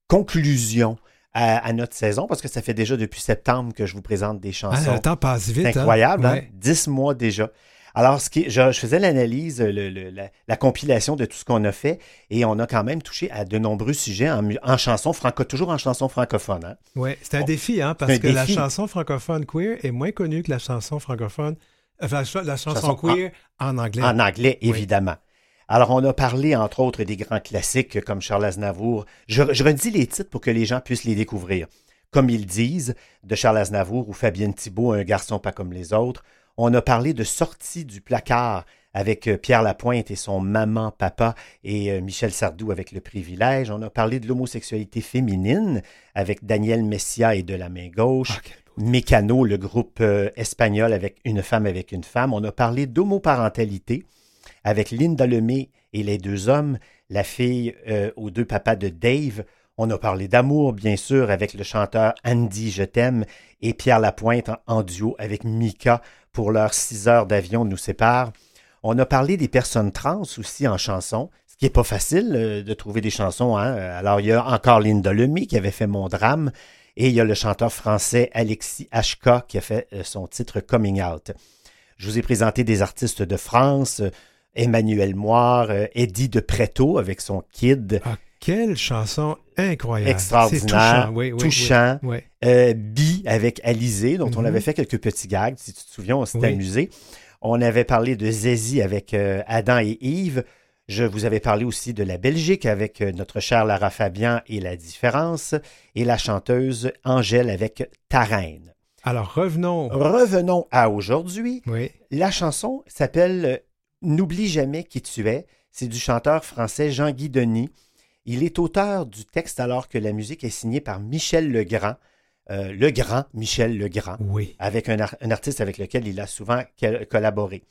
conclusion à, à notre saison, parce que ça fait déjà depuis septembre que je vous présente des Ah, chansons. le temps passe vite. Hein? incroyable, hein? Dix mois déjà. Alors, ce qui, je, je faisais l'analyse, la, la compilation de tout ce qu'on a fait, et on a quand même touché à de nombreux sujets en, en chanson franco, toujours en chanson francophone. hein? Ouais, c'est un Bon. défi, hein, parce que la chanson francophone queer est moins connue que la chanson francophone, enfin, la, ch- la chanson, Chanson queer en, anglais. En anglais, Oui. Alors, on a parlé, entre autres, des grands classiques comme Charles Aznavour. Je, je redis les titres pour que les gens puissent les découvrir. Comme ils disent, de Charles Aznavour ou Fabienne Thibault, Un garçon pas comme les autres. On a parlé de Sortie du placard avec euh, Pierre Lapointe et son maman, papa, et euh, Michel Sardou avec Le privilège. On a parlé de l'homosexualité féminine avec Daniel Messia et De la main gauche. Ah, Mécano, le groupe euh, espagnol avec une femme avec une femme. On a parlé d'homoparentalité avec Linda Lemay et les deux hommes, la fille euh, aux deux papas de Dave. On a parlé d'amour, bien sûr, avec le chanteur Andy Je t'aime et Pierre Lapointe en, duo avec Mika pour leurs six heures d'avion nous séparent. On a parlé des personnes trans aussi en chanson, ce qui n'est pas facile euh, de trouver des chansons. hein. Alors, il y a encore Linda Lemay qui avait fait Mon drame et il y a le chanteur français Alexis HK qui a fait euh, son titre Coming Out. Je vous ai présenté des artistes de France, Emmanuel Moire, euh, Eddie de Preto avec son Kid, Ah, quelle chanson incroyable. extraordinaire, touchant, oui, oui, touchant. Oui, oui. Euh, Bi avec Alizé, dont on Mhm. avait fait quelques petits gags, si tu te souviens, on s'était Oui. amusé. On avait parlé de Zazie avec euh, Adam et Yves. Je vous avais parlé aussi de la Belgique avec notre chère Lara Fabian et La Différence, et la chanteuse Angèle avec Ta Reine. Alors, revenons. Revenons à aujourd'hui. Oui. La chanson s'appelle N'oublie jamais qui tu es. C'est du chanteur français Jean-Guy Denis. Il est auteur du texte alors que la musique est signée par Michel Legrand, euh, le grand Michel Legrand, Oui. avec un, ar- un artiste avec lequel il a souvent collaboré.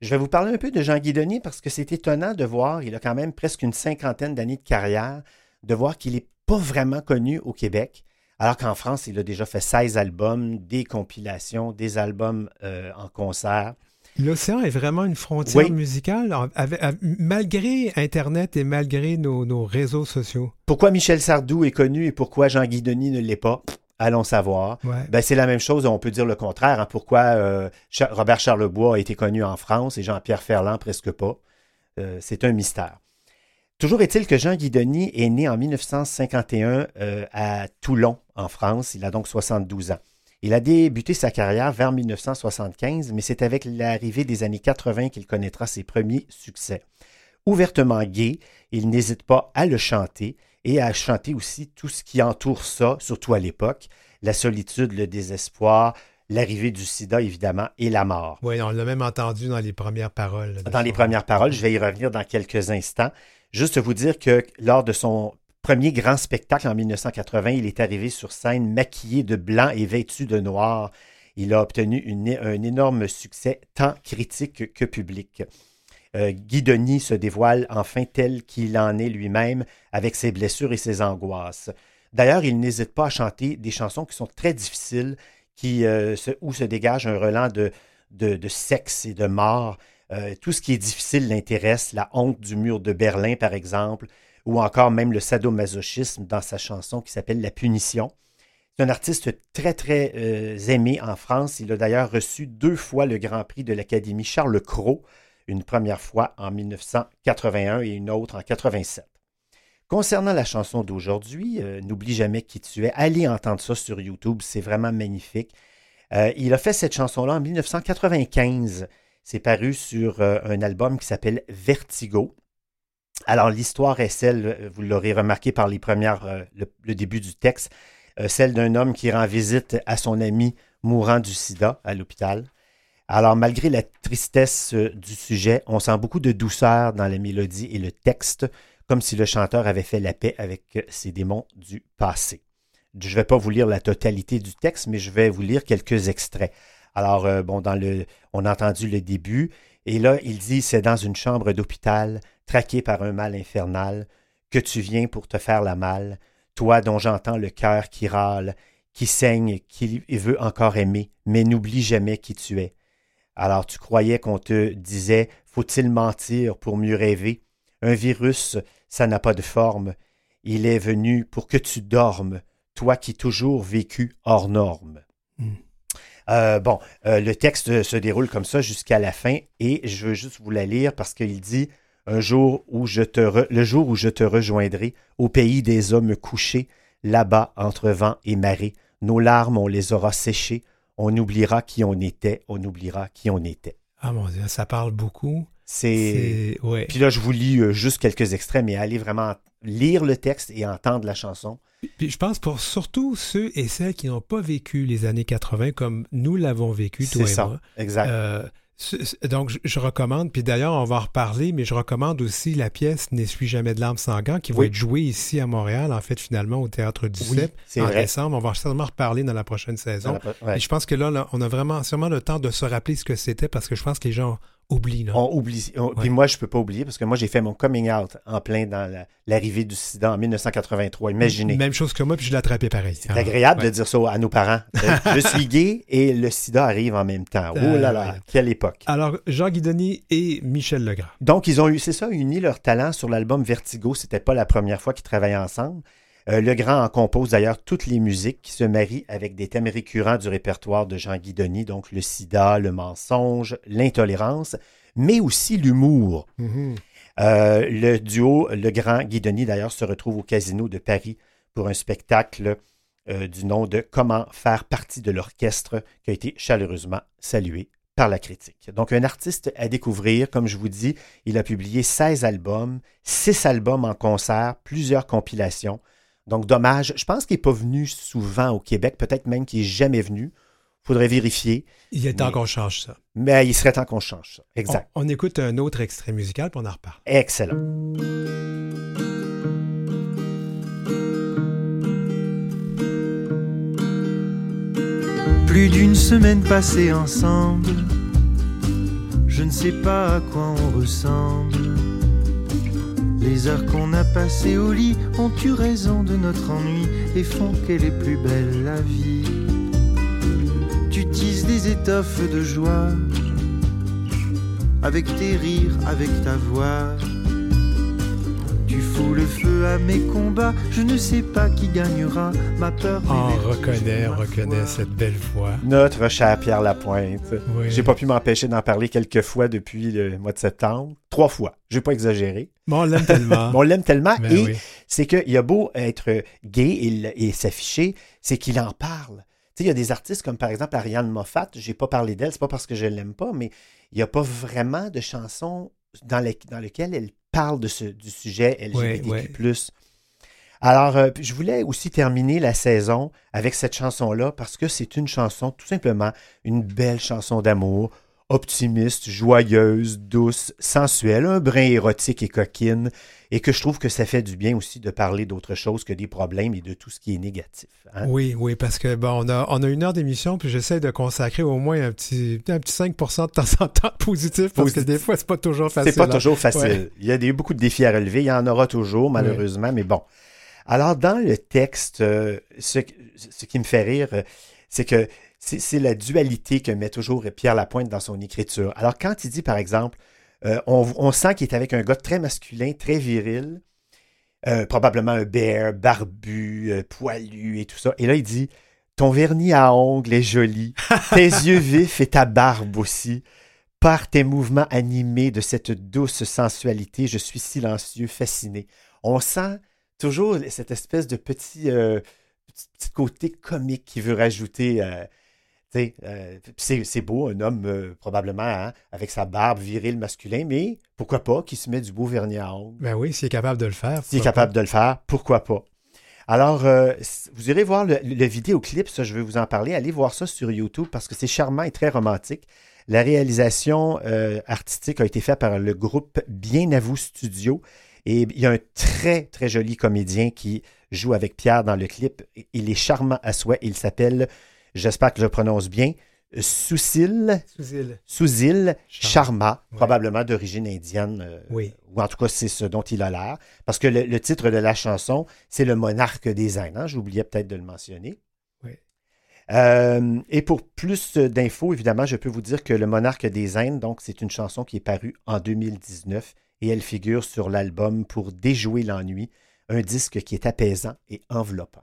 Je vais vous parler un peu de Jean-Guy Denis parce que c'est étonnant de voir, il a quand même presque une cinquantaine d'années de carrière, de voir qu'il n'est pas vraiment connu au Québec, alors qu'en France, il a déjà fait 16 albums, des compilations, des albums euh, en concert. L'océan est vraiment une frontière Oui. musicale, avec- malgré Internet et malgré nos, nos réseaux sociaux. Pourquoi Michel Sardou est connu et pourquoi Jean-Guy Denis ne l'est pas? Allons savoir. Ouais. Ben, c'est la même chose, on peut dire le contraire. hein. Pourquoi euh, Robert Charlebois a été connu en France et Jean-Pierre Ferland presque pas? Euh, c'est un mystère. Toujours est-il que Jean-Guy Denis est né en 1951 euh, à Toulon, en France. Il a donc 72 ans. Il a débuté sa carrière vers 1975, mais c'est avec l'arrivée des années 80 qu'il connaîtra ses premiers succès. Ouvertement gay, il n'hésite pas à le chanter et à chanter aussi tout ce qui entoure ça, surtout à l'époque, la solitude, le désespoir, l'arrivée du sida évidemment et la mort. Oui, on l'a même entendu dans les premières paroles. là, Dans les premières paroles, je vais y revenir dans quelques instants. Juste vous dire que lors de son premier grand spectacle en 1980, il est arrivé sur scène maquillé de blanc et vêtu de noir. Il a obtenu un énorme succès tant critique que public. Euh, Guy Denis se dévoile enfin tel qu'il en est lui-même, avec ses blessures et ses angoisses. D'ailleurs, il n'hésite pas à chanter des chansons qui sont très difficiles, euh, où se dégage un relent de sexe et de mort. Euh, tout ce qui est difficile l'intéresse, la honte du mur de Berlin, par exemple, ou encore même le sadomasochisme dans sa chanson qui s'appelle La Punition. C'est un artiste très, très euh, aimé en France. Il a d'ailleurs reçu deux fois le Grand Prix de l'Académie Charles Cros, une première fois en 1981 et une autre en 87. Concernant la chanson d'aujourd'hui, euh, N'oublie jamais qui tu es, allez entendre ça sur YouTube, c'est vraiment magnifique. Euh, il a fait cette chanson-là en 1995. C'est paru sur un album qui s'appelle Vertigo. Alors, l'histoire est celle, vous l'aurez remarqué par les premières, euh, le, début du texte, euh, celle d'un homme qui rend visite à son ami mourant du sida à l'hôpital. Alors, malgré la tristesse euh, du sujet, on sent beaucoup de douceur dans la mélodie et le texte, comme si le chanteur avait fait la paix avec ses démons du passé. Je ne vais pas vous lire la totalité du texte, mais je vais vous lire quelques extraits. Alors, bon, dans le, on a entendu le début, et là, il dit C'est dans une chambre d'hôpital, traqué par un mal infernal, que tu viens pour te faire la malle, toi dont j'entends le cœur qui râle, qui saigne, qui veut encore aimer, mais n'oublie jamais qui tu es. Alors tu croyais qu'on te disait Faut-il mentir pour mieux rêver? Un virus, ça n'a pas de forme. Il est venu pour que tu dormes, toi qui toujours vécu hors norme. Hmm. Euh, bon, euh, le texte se déroule comme ça jusqu'à la fin et je veux juste vous la lire parce qu'il dit un jour où je te re- le jour où je te rejoindrai au pays des hommes couchés, là-bas entre vent et marée, nos larmes on les aura séchées, on oubliera qui on était, on oubliera qui on était. Ah mon Dieu, ça parle beaucoup. C'est. Ouais. puis là je vous lis euh, juste quelques extraits, mais allez vraiment lire le texte et entendre la chanson. Puis je pense pour surtout ceux et celles qui n'ont pas vécu les années 80 comme nous l'avons vécu, toi C'est et ça, moi. exact. Euh, donc, je, recommande, puis d'ailleurs, on va en reparler, mais je recommande aussi la pièce N'essuie jamais de larmes sanguin qui va être jouée ici à Montréal, en fait, finalement, au Théâtre du Oui, CEP en vrai. décembre. On va certainement reparler dans la prochaine saison. Ouais. Et je pense que là, là, on a vraiment sûrement le temps de se rappeler ce que c'était parce que je pense que les gens oublient. Là. On oublie. on- Puis moi, je peux pas oublier parce que moi, j'ai fait mon coming out en plein dans la- l'arrivée du sida en 1983. Imaginez. Même chose que moi, puis je l'ai attrapé pareil. C'est agréable de dire ça à nos parents. Euh, je suis gay et le sida arrive en même temps. Oh là là, Euh, quelle époque. Alors, Jean Guidoni et Michel Legrand. Donc, ils ont eu, c'est ça, uni leur talent sur l'album Vertigo. C'était pas la première fois qu'ils travaillaient ensemble. Euh, Legrand en compose d'ailleurs toutes les musiques qui se marient avec des thèmes récurrents du répertoire de Jean Guidoni, donc le sida, le mensonge, l'intolérance, mais aussi l'humour. Euh, le duo Le Grand Guidoni, d'ailleurs, se retrouve au Casino de Paris pour un spectacle euh, du nom de Comment faire partie de l'orchestre, qui a été chaleureusement salué par la critique. Donc, un artiste à découvrir, comme je vous dis, il a publié 16 albums, 6 albums en concert, plusieurs compilations. Donc, dommage. Je pense qu'il n'est pas venu souvent au Québec, peut-être même qu'il n'est jamais venu. faudrait vérifier. Il est temps Mais- qu'on change ça. Mais il serait temps qu'on change ça. On, Exact. on écoute un autre extrait musical, puis on en reparle. Excellent. Plus d'une semaine passée ensemble, je ne sais pas à quoi on ressemble. Les heures qu'on a passées au lit ont eu raison de notre ennui et font qu'elle est plus belle la vie. Tu tisses des étoffes de joie, avec tes rires, avec ta voix. Tu fous le feu à mes combats, je ne sais pas qui gagnera, ma peur. On vertus, reconnaît, on reconnaît foi. cette belle voix. Notre cher Pierre Lapointe. Oui. J'ai pas pu m'empêcher d'en parler quelques fois depuis le mois de septembre. Trois fois. Je vais pas exagérer. Mais on l'aime tellement. Mais on l'aime tellement. Et oui. c'est qu'il a beau être gay et, s'afficher, c'est qu'il en parle. Tu sais, il y a des artistes comme par exemple Ariane Moffat. J'ai pas parlé d'elle, c'est pas parce que je l'aime pas, mais il n'y a pas vraiment de chansons dans, les, dans lesquelles elle parle de ce, du sujet LGBTQ+. Ouais, Alors, euh, je voulais aussi terminer la saison avec cette chanson-là parce que c'est une chanson, tout simplement, une belle chanson d'amour, optimiste, joyeuse, douce, sensuelle, un brin érotique et coquine, et que je trouve que ça fait du bien aussi de parler d'autre chose que des problèmes et de tout ce qui est négatif. hein? Oui, oui, parce que bon, on a, on a une heure d'émission, puis j'essaie de consacrer au moins un petit, un petit 5% de temps en temps positif, parce que des fois, c'est pas toujours facile. C'est pas hein. toujours facile. Ouais. Il y a des, beaucoup de défis à relever. Il y en aura toujours, malheureusement, mais bon. Alors, dans le texte, euh, ce, ce qui me fait rire, euh, c'est que c'est la dualité que met toujours Pierre Lapointe dans son écriture. Alors, quand il dit, par exemple, euh, on, on sent qu'il est avec un gars très masculin, très viril, euh, probablement un bear, barbu, euh, poilu et tout ça. Et là, il dit Ton vernis à ongles est joli, tes yeux vifs et ta barbe aussi. Par tes mouvements animés de cette douce sensualité, je suis silencieux, fasciné. On sent toujours cette espèce de petit, petit, petit côté comique qui veut rajouter. Euh, c'est c'est beau, un homme euh, probablement hein, avec sa barbe viril masculin, mais pourquoi pas qui se met du beau vernis à ongles. Ben oui, s'il est capable de le faire. S'il est capable de le faire, pourquoi pas? Alors, euh, vous irez voir le, le vidéoclip, ça, je vais vous en parler. Allez voir ça sur YouTube parce que c'est charmant et très romantique. La réalisation artistique a été faite par le groupe Bien à vous Studio. Et il y a un très, très joli comédien qui joue avec Pierre dans le clip. Il est charmant à souhait. Il s'appelle, j'espère que je le prononce bien. Souzil Charma. Sharma, Ouais. probablement d'origine indienne. euh, Oui. Ou en tout cas, c'est ce dont il a l'air. Parce que le, le titre de la chanson, c'est Le monarque des Indes. hein. J'oubliais peut-être de le mentionner. Oui. Euh, et pour plus d'infos, évidemment, je peux vous dire que Le monarque des Indes, donc, c'est une chanson qui est parue en 2019 et elle figure sur l'album Pour déjouer l'ennui, un disque qui est apaisant et enveloppant.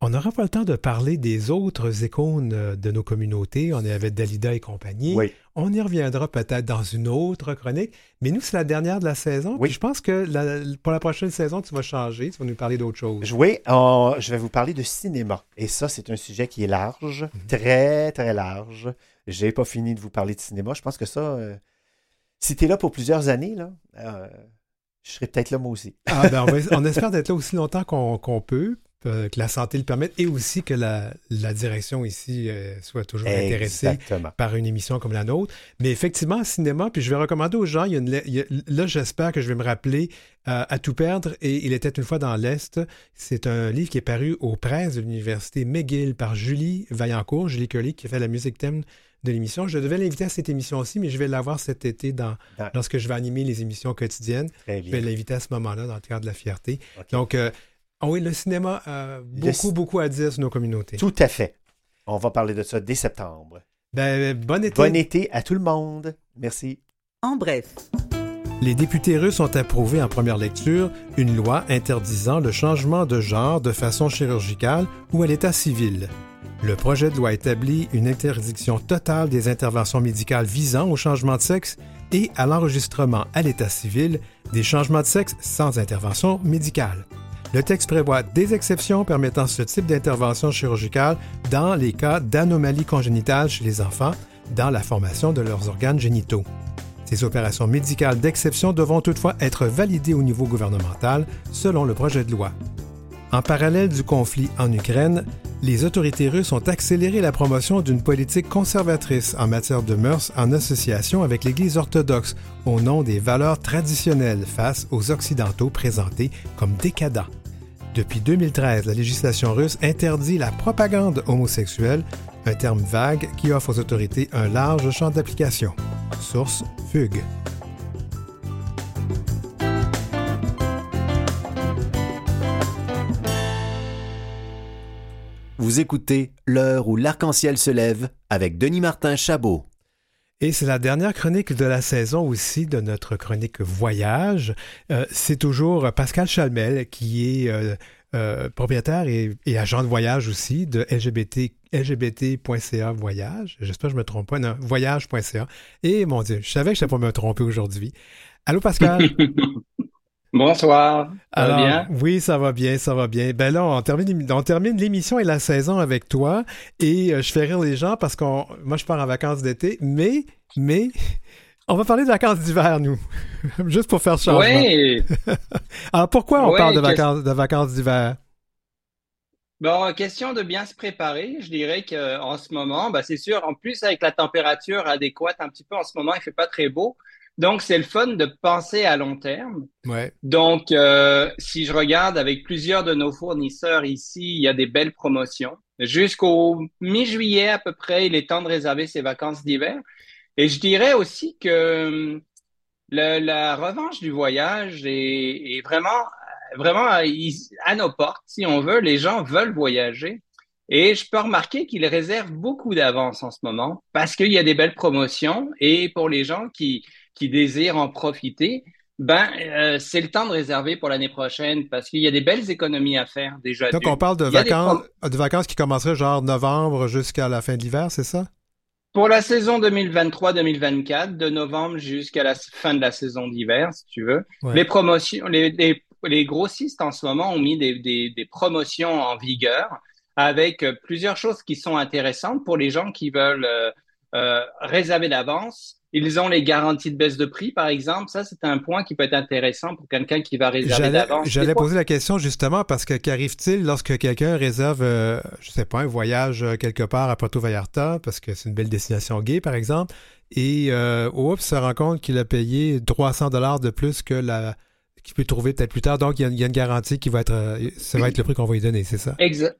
On n'aura pas le temps de parler des autres icônes euh, de nos communautés. On est avec Dalida et compagnie. Oui. On y reviendra peut-être dans une autre chronique. Mais nous, c'est la dernière de la saison. Oui. Puis je pense que la- pour la prochaine saison, tu vas changer. Tu vas nous parler d'autre chose. Oui, on- je vais vous parler de cinéma. Et ça, c'est un sujet qui est large, très, très large. J'ai pas fini de vous parler de cinéma. Je pense que ça, euh, si tu es là pour plusieurs années, là, euh, je serai peut-être là moi aussi. Ah, ben, on, va- on espère d'être là aussi longtemps qu'on peut, que la santé le permette et aussi que la, la direction ici euh, soit toujours intéressée Exactement. par une émission comme la nôtre. Mais effectivement, cinéma, puis je vais recommander aux gens, il y a une, le- il y a- là j'espère que je vais me rappeler euh, À tout perdre et Il était une fois dans l'Est. C'est un livre qui est paru aux presses de l'Université McGill par Julie Vaillancourt, Julie Curly, qui fait la musique thème de l'émission. Je devais l'inviter à cette émission aussi, mais je vais l'avoir cet été dans, Dans- lorsque je vais animer les émissions quotidiennes. Je vais l'inviter à ce moment-là dans le cadre de la fierté. Donc, euh, ah oui, le cinéma a beaucoup, Le- beaucoup à dire sur nos communautés. Tout à fait. On va parler de ça dès septembre. Ben, bon été. Bon été à tout le monde. Merci. En bref, Les députés russes ont approuvé en première lecture une loi interdisant le changement de genre de façon chirurgicale ou à l'état civil. Le projet de loi établit une interdiction totale des interventions médicales visant au changement de sexe et à l'enregistrement à l'état civil des changements de sexe sans intervention médicale. Le texte prévoit des exceptions permettant ce type d'intervention chirurgicale dans les cas d'anomalies congénitales chez les enfants dans la formation de leurs organes génitaux. Ces opérations médicales d'exception devront toutefois être validées au niveau gouvernemental selon le projet de loi. En parallèle du conflit en Ukraine, les autorités russes ont accéléré la promotion d'une politique conservatrice en matière de mœurs en association avec l'Église orthodoxe au nom des valeurs traditionnelles face aux Occidentaux présentés comme décadents. Depuis 2013, la législation russe interdit la propagande homosexuelle, un terme vague qui offre aux autorités un large champ d'application. Source Fugue. Vous écoutez L'heure où l'arc-en-ciel se lève avec Denis Martin Chabot. Et c'est la dernière chronique de la saison aussi de notre chronique Voyage. Euh, c'est toujours Pascal Chalmel qui est euh, euh, propriétaire et, agent de voyage aussi de LGBT, lgbt.ca Voyage. J'espère que je ne me trompe pas. Non, voyage.ca. Et mon Dieu, je savais que je n'allais pas me tromper aujourd'hui. Allô Pascal? Bonsoir. Ça va bien? Oui, ça va bien, ça va bien. Ben là, on termine, on termine l'émission et la saison avec toi. Et euh, je fais rire les gens parce que moi, je pars en vacances d'été, mais, mais, on va parler de vacances d'hiver, nous. Juste pour faire changement. Oui. Alors, pourquoi on parle de vacances, de vacances d'hiver? Bon, question de bien se préparer. Je dirais qu'en ce moment, bah, c'est sûr, en plus avec la température adéquate un petit peu en ce moment, il fait pas très beau. Donc, c'est le fun de penser à long terme. Ouais. Donc, euh, si je regarde avec plusieurs de nos fournisseurs ici, il y a des belles promotions. Jusqu'au mi-juillet à peu près, il est temps de réserver ses vacances d'hiver. Et je dirais aussi que le- la revanche du voyage est, est vraiment, vraiment à, à nos portes, si on veut. Les gens veulent voyager. Et je peux remarquer qu'ils réservent beaucoup d'avance en ce moment parce qu'il y a des belles promotions. Et pour les gens qui, qui désirent en profiter, ben, euh, c'est le temps de réserver pour l'année prochaine parce qu'il y a des belles économies à faire déjà. Donc, on parle de des vacances, de vacances qui commenceraient genre novembre jusqu'à la fin de l'hiver, c'est ça? Pour la saison 2023-2024, de novembre jusqu'à la fin de la saison d'hiver, si tu veux, Ouais. les promotions, les, les les grossistes en ce moment ont mis des, des, des promotions en vigueur avec euh, plusieurs choses qui sont intéressantes pour les gens qui veulent euh, euh, réserver d'avance. Ils ont les garanties de baisse de prix, par exemple. Ça, c'est un point qui peut être intéressant pour quelqu'un qui va réserver d'avance. J'allais poser la question justement parce que qu'arrive-t-il lorsque quelqu'un réserve, euh, je sais pas, un voyage quelque part à Puerto Vallarta, parce que c'est une belle destination gay, par exemple, et euh, oups, se rend compte qu'il a payé 300 dollars de plus que la qu'il peut trouver peut-être plus tard. Donc, il y, a, il y, a, une garantie qui va être, ça va être le prix qu'on va lui donner, c'est ça? Exact.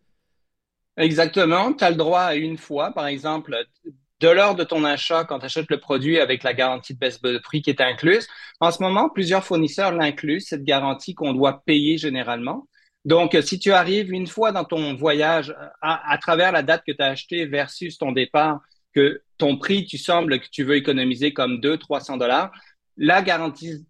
Exactement. Tu as le droit à une fois, par exemple, de l'heure de ton achat, quand tu achètes le produit avec la garantie de baisse de prix qui est incluse. En ce moment, plusieurs fournisseurs l'incluent, cette garantie qu'on doit payer généralement. Donc, si tu arrives une fois dans ton voyage à, à travers la date que tu as acheté versus ton départ, que ton prix, tu sembles que tu veux économiser comme 200, 300 dollars, la garantie,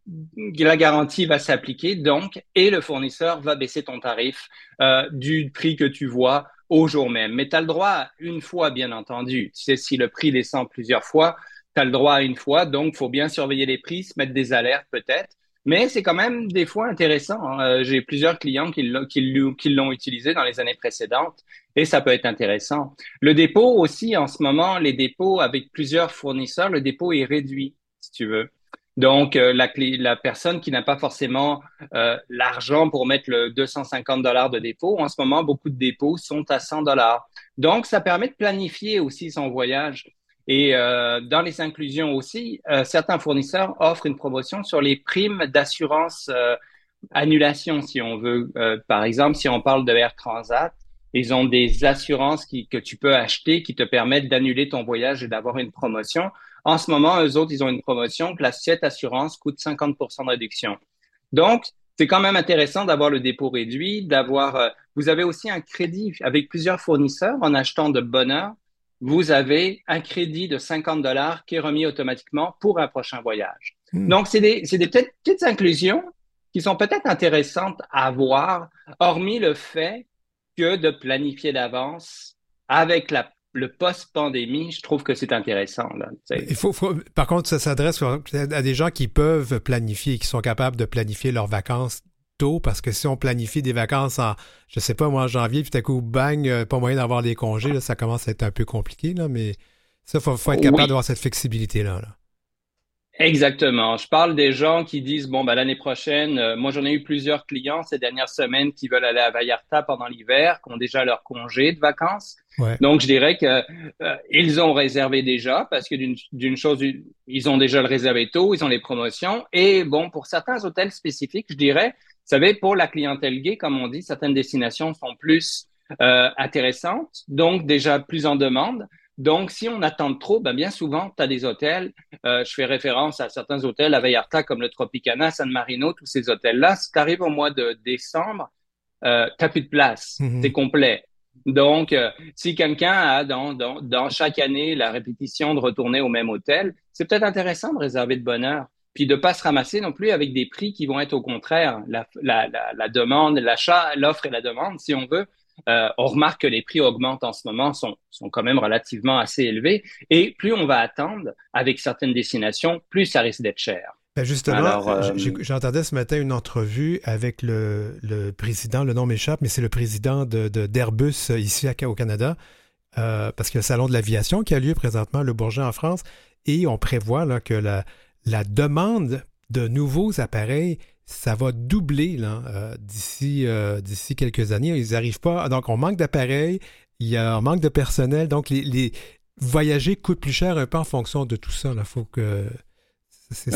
la garantie va s'appliquer donc et le fournisseur va baisser ton tarif euh, du prix que tu vois au jour même. Mais tu as le droit une fois, bien entendu. Tu sais, si le prix descend plusieurs fois, tu as le droit une fois. Donc, faut bien surveiller les prix, se mettre des alertes peut-être. Mais c'est quand même des fois intéressant. Hein. Euh, j'ai plusieurs clients qui l'ont utilisé dans les années précédentes et ça peut être intéressant. Le dépôt aussi, en ce moment, les dépôts avec plusieurs fournisseurs, le dépôt est réduit, si tu veux. Donc, euh, la, personne qui n'a pas forcément euh, l'argent pour mettre le 250 dollars de dépôt, en ce moment, beaucoup de dépôts sont à 100 dollars. Donc, ça permet de planifier aussi son voyage. Et euh, dans les inclusions aussi, certains fournisseurs offrent une promotion sur les primes d'assurance annulation, si on veut. par exemple, si on parle de Air Transat, ils ont des assurances que tu peux acheter qui te permettent d'annuler ton voyage et d'avoir une promotion. En ce moment, eux autres, ils ont une promotion que l'assiette assurance coûte 50% de réduction. Donc, c'est quand même intéressant d'avoir le dépôt réduit, d'avoir. Euh, vous avez aussi un crédit avec plusieurs fournisseurs en achetant de bonheur. Vous avez un crédit de 50 dollars qui est remis automatiquement pour un prochain voyage. Hmm. Donc, c'est des, des petites, petites inclusions qui sont peut-être intéressantes à voir, hormis le fait que de planifier d'avance avec la le post-pandémie, je trouve que c'est intéressant. Là, Il faut, faut, par contre, ça s'adresse à des gens qui peuvent planifier, qui sont capables de planifier leurs vacances tôt, parce que si on planifie des vacances en, je sais pas, moi, en janvier, puis tout à coup, bang, euh, pas moyen d'avoir des congés, là, ça commence à être un peu compliqué, là, mais ça, il faut, faut, être capable oui. d'avoir cette flexibilité-là. Là. Exactement. Je parle des gens qui disent bon ben l'année prochaine, euh, moi j'en ai eu plusieurs clients ces dernières semaines qui veulent aller à Vallarta pendant l'hiver, qui ont déjà leur congé de vacances. Ouais. Donc je dirais que euh, ils ont réservé déjà parce que d'une chose ils ont déjà le réservé tôt, ils ont les promotions et bon pour certains hôtels spécifiques, je dirais, vous savez pour la clientèle gay comme on dit, certaines destinations sont plus euh, intéressantes, donc déjà plus en demande. Donc, si on attend trop, ben bien souvent, tu as des hôtels, euh, je fais référence à certains hôtels à Vallarta comme le Tropicana, San Marino, tous ces hôtels-là. Si tu arrives au mois de décembre, euh, tu plus de place, mm -hmm. c'est complet. Donc, euh, si quelqu'un a dans, dans, dans, chaque année la répétition de retourner au même hôtel, c'est peut-être intéressant de réserver de bonne heure, puis de pas se ramasser non plus avec des prix qui vont être au contraire la, la, la, la demande, l'achat, l'offre et la demande, si on veut, euh, on remarque que les prix augmentent en ce moment, sont, sont quand même relativement assez élevés. Et plus on va attendre avec certaines destinations, plus ça risque d'être cher. Ben justement, euh... j'entendais ce matin une entrevue avec le, le président, le nom m'échappe, mais c'est le président de, de, d'Airbus ici à, au Canada, euh, parce qu'il y a le salon de l'aviation qui a lieu présentement, le Bourget en France, et on prévoit là, que la, la demande de nouveaux appareils ça va doubler euh, d'ici, euh, d'ici quelques années. Ils n'arrivent pas. Donc, on manque d'appareils, il y a un manque de personnel. Donc, les, les, voyager coûte plus cher un peu en fonction de tout ça. Il faut que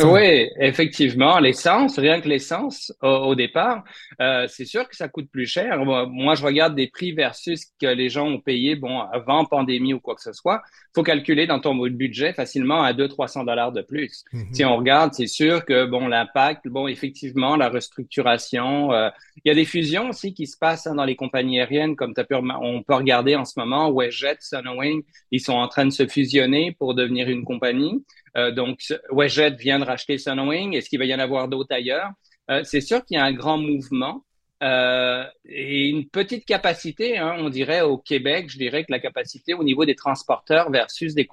oui, effectivement, l'essence, rien que l'essence au, au, départ, euh, c'est sûr que ça coûte plus cher. Moi, je regarde des prix versus que les gens ont payé, bon, avant pandémie ou quoi que ce soit. faut calculer dans ton budget facilement à 200-300 dollars de plus. Mm -hmm. Si on regarde, c'est sûr que, bon, l'impact, bon, effectivement, la restructuration, euh, il y a des fusions aussi qui se passent hein, dans les compagnies aériennes, comme pu, on peut regarder en ce moment, WestJet, Sunwing, ils sont en train de se fusionner pour devenir une compagnie. Euh, donc, WestJet vient de racheter Sunwing. Est-ce qu'il va y en avoir d'autres ailleurs? Euh, c'est sûr qu'il y a un grand mouvement euh, et une petite capacité, hein, on dirait au Québec, je dirais que la capacité au niveau des transporteurs versus des,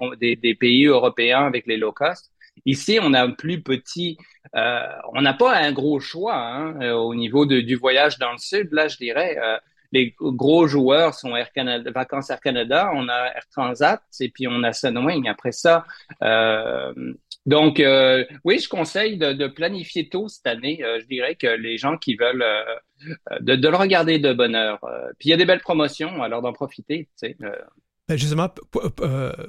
pays européens avec les low cost, Ici, on a un plus petit, on n'a pas un gros choix hein, au niveau du voyage dans le sud. Là, je dirais, les gros joueurs sont Air Canada, Vacances Air Canada, on a Air Transat et puis on a Sunwing. Après ça, euh, donc euh, oui, je conseille de, planifier tôt cette année. Euh, je dirais que les gens qui veulent de, le regarder de bonne heure. puis il y a des belles promotions, alors d'en profiter. Ben, Justement,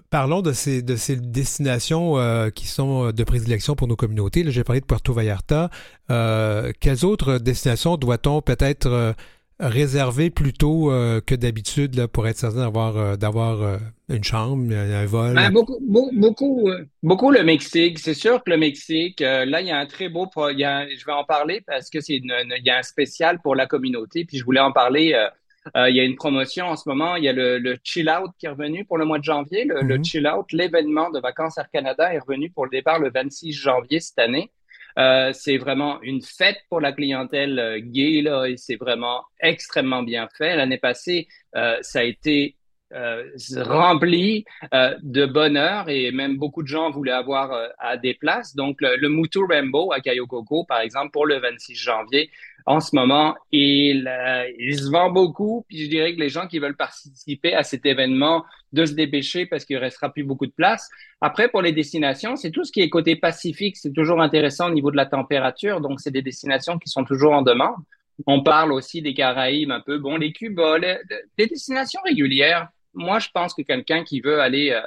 parlons de ces, de ces destinations qui sont de prédilection pour nos communautés. J'ai parlé de Puerto Vallarta. Quelles autres destinations doit-on peut-être réserver plus tôt que d'habitude pour être certain d'avoir d'avoir une chambre, un vol? Ben, beaucoup, beaucoup, beaucoup, le Mexique. C'est sûr que le Mexique, là, il y a un très beau... Il y a, je vais en parler parce que c'est il y a un spécial pour la communauté. Puis je voulais en parler euh, il y a une promotion en ce moment. Il y a le, Chill Out qui est revenu pour le mois de janvier. Le, mhm. Chill Out, l'événement de vacances Air Canada, est revenu pour le départ le 26 janvier cette année. Euh, c'est vraiment une fête pour la clientèle euh, gay là, et c'est vraiment extrêmement bien fait. L'année passée, euh, ça a été euh, rempli euh, de bonheur et même beaucoup de gens voulaient avoir euh, à des places. Donc, le, le Mutu Rainbow à Kayokoko, par exemple, pour le 26 janvier, en ce moment, il, il se vend beaucoup. Puis je dirais que les gens qui veulent participer à cet événement, de se dépêcher parce qu'il restera plus beaucoup de place. Après, pour les destinations, c'est tout ce qui est côté Pacifique. C'est toujours intéressant au niveau de la température. Donc, c'est des destinations qui sont toujours en demande. On parle aussi des Caraïbes un peu. Bon, les Cuba, les, les destinations régulières moi, je pense que quelqu'un qui veut aller euh,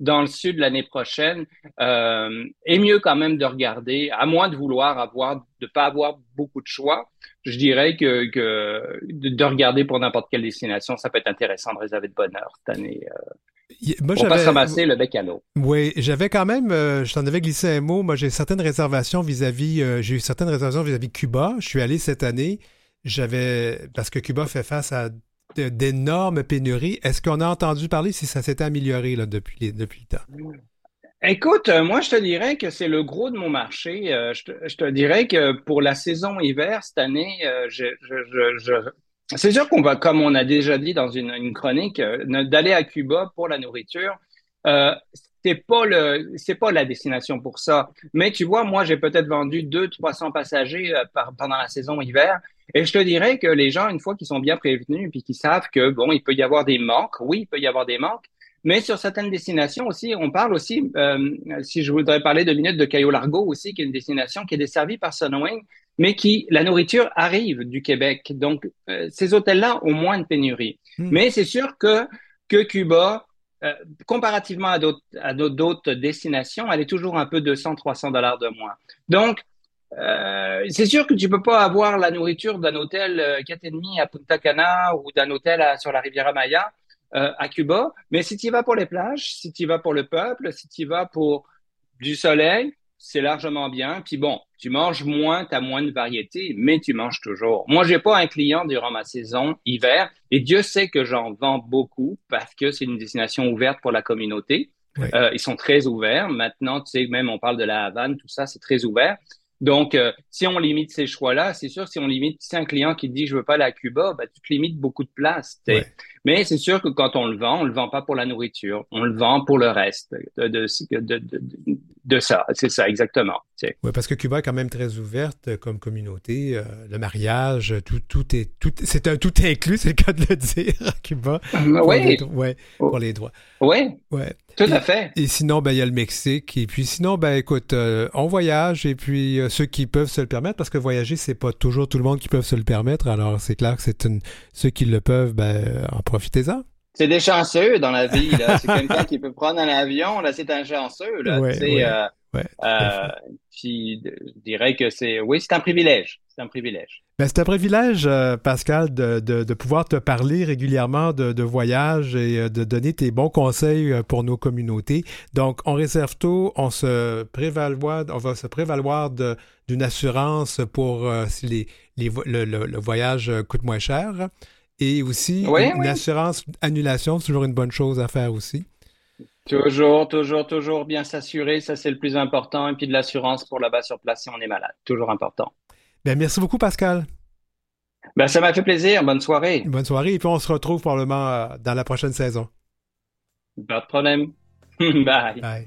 dans le sud l'année prochaine euh, est mieux quand même de regarder, à moins de vouloir avoir, de pas avoir beaucoup de choix. Je dirais que, que de, regarder pour n'importe quelle destination, ça peut être intéressant de réserver de bonne heure cette année. Euh, moi, va se ramasser le bec à l'eau. Oui, j'avais quand même, euh, je t'en avais glissé un mot. Moi, j'ai certaines réservations vis-à-vis, euh, j'ai eu certaines réservations vis-à-vis -vis Cuba. Je suis allé cette année. J'avais, parce que Cuba fait face à d'énormes pénuries. Est-ce qu'on a entendu parler si ça s'était amélioré depuis, le temps? Écoute, euh, moi, je te dirais que c'est le gros de mon marché. Euh, je, te, dirais que pour la saison hiver, cette année, euh, c'est sûr qu'on va, comme on a déjà dit dans une chronique, d'aller à Cuba pour la nourriture. Euh, c'est pas le, c'est pas la destination pour ça. Mais tu vois, moi, j'ai peut-être vendu 200, 300 passagers par, pendant la saison hiver. Et je te dirais que les gens, une fois qu'ils sont bien prévenus puis qu'ils savent que bon, il peut y avoir des manques, oui, il peut y avoir des manques, mais sur certaines destinations aussi, on parle aussi, euh, si je voudrais parler de minutes de Cayo Largo aussi, qui est une destination qui est desservie par Sunwing, mais qui la nourriture arrive du Québec. Donc euh, ces hôtels-là ont moins de pénurie. Hmm. Mais c'est sûr que que Cuba, euh, comparativement à d'autres destinations, elle est toujours un peu 200-300 dollars de moins. Donc euh, c'est sûr que tu peux pas avoir la nourriture d'un hôtel euh, demi à Punta Cana ou d'un hôtel sur la Riviera Maya euh, à Cuba, mais si tu vas pour les plages, si tu vas pour le peuple, si tu vas pour du soleil, c'est largement bien. Puis bon, tu manges moins, tu as moins de variété, mais tu manges toujours. Moi, j'ai pas un client durant ma saison hiver, et Dieu sait que j'en vends beaucoup parce que c'est une destination ouverte pour la communauté. Euh, ils sont très ouverts. Maintenant, tu sais, même on parle de la Havane, tout ça, c'est très ouvert. Donc, euh, si on limite ces choix-là, c'est sûr, si on limite, si un client qui dit je veux pas aller à Cuba, ben, tu te limites beaucoup de place. Mais c'est sûr que quand on le vend, on le vend pas pour la nourriture, on le vend pour le reste de, de, de, de ça. C'est ça, exactement. Oui, parce que Cuba est quand même très ouverte comme communauté. Euh, le mariage, tout, tout est tout, c'est un tout inclus, c'est le cas de le dire à Cuba. Oui. ouais, pour les droits. Oui. Ouais. Tout à fait. Et sinon, ben, il y a le Mexique. Et puis sinon, ben, écoute, euh, on voyage et puis euh, ceux qui peuvent se le permettre, parce que voyager, c'est pas toujours tout le monde qui peut se le permettre. Alors, c'est clair que c'est une, ceux qui le peuvent, ben, en profitez-en. C'est des chanceux dans la vie. Là. C'est quelqu'un qui peut prendre un avion, là, c'est un chanceux. Là. Ouais, euh, euh, puis, je dirais que c'est, oui, c'est un privilège. C'est un privilège. Ben, c'est un privilège, euh, Pascal, de, de, de, pouvoir te parler régulièrement de, de, voyage et de donner tes bons conseils pour nos communautés. Donc, on réserve tout, on se prévaloir, on va se prévaloir d'une assurance pour si les, les, le, le, voyage coûte moins cher. Et aussi, une assurance annulation, c'est toujours une bonne chose à faire aussi. Toujours, toujours, toujours bien s'assurer, ça c'est le plus important. Et puis de l'assurance pour là-bas sur place si on est malade, toujours important. Ben, merci beaucoup, Pascal. Ben, ça m'a fait plaisir. Bonne soirée. Bonne soirée. Et puis on se retrouve probablement euh, dans la prochaine saison. Pas de problème. Bye. Bye.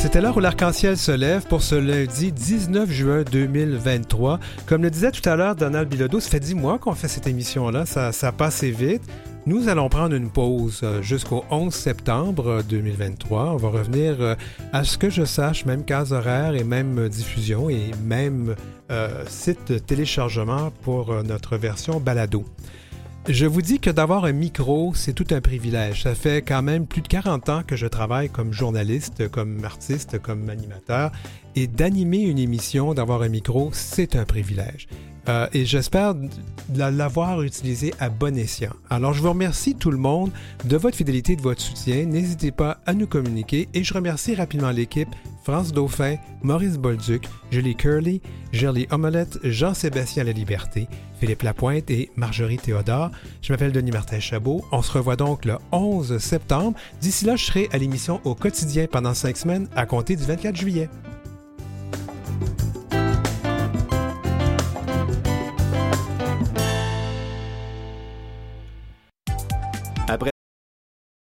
C'était l'heure où l'arc-en-ciel se lève pour ce lundi 19 juin 2023. Comme le disait tout à l'heure Donald Bilodeau, ça fait dix mois qu'on fait cette émission-là, ça, ça passe vite. Nous allons prendre une pause euh, jusqu'au 11 septembre 2023. On va revenir euh, à ce que je sache, même case horaire et même diffusion et même euh, site de téléchargement pour notre version balado. Je vous dis que d'avoir un micro, c'est tout un privilège. Ça fait quand même plus de 40 ans que je travaille comme journaliste, comme artiste, comme animateur, et d'animer une émission, d'avoir un micro, c'est un privilège. Euh, et j'espère l'avoir utilisé à bon escient. Alors, je vous remercie tout le monde de votre fidélité, de votre soutien. N'hésitez pas à nous communiquer et je remercie rapidement l'équipe France Dauphin, Maurice Bolduc, Julie Curley, Gerly Omelette, Jean-Sébastien La Liberté, Philippe Lapointe et Marjorie Théodore. Je m'appelle Denis Martin Chabot. On se revoit donc le 11 septembre. D'ici là, je serai à l'émission au quotidien pendant cinq semaines à compter du 24 juillet.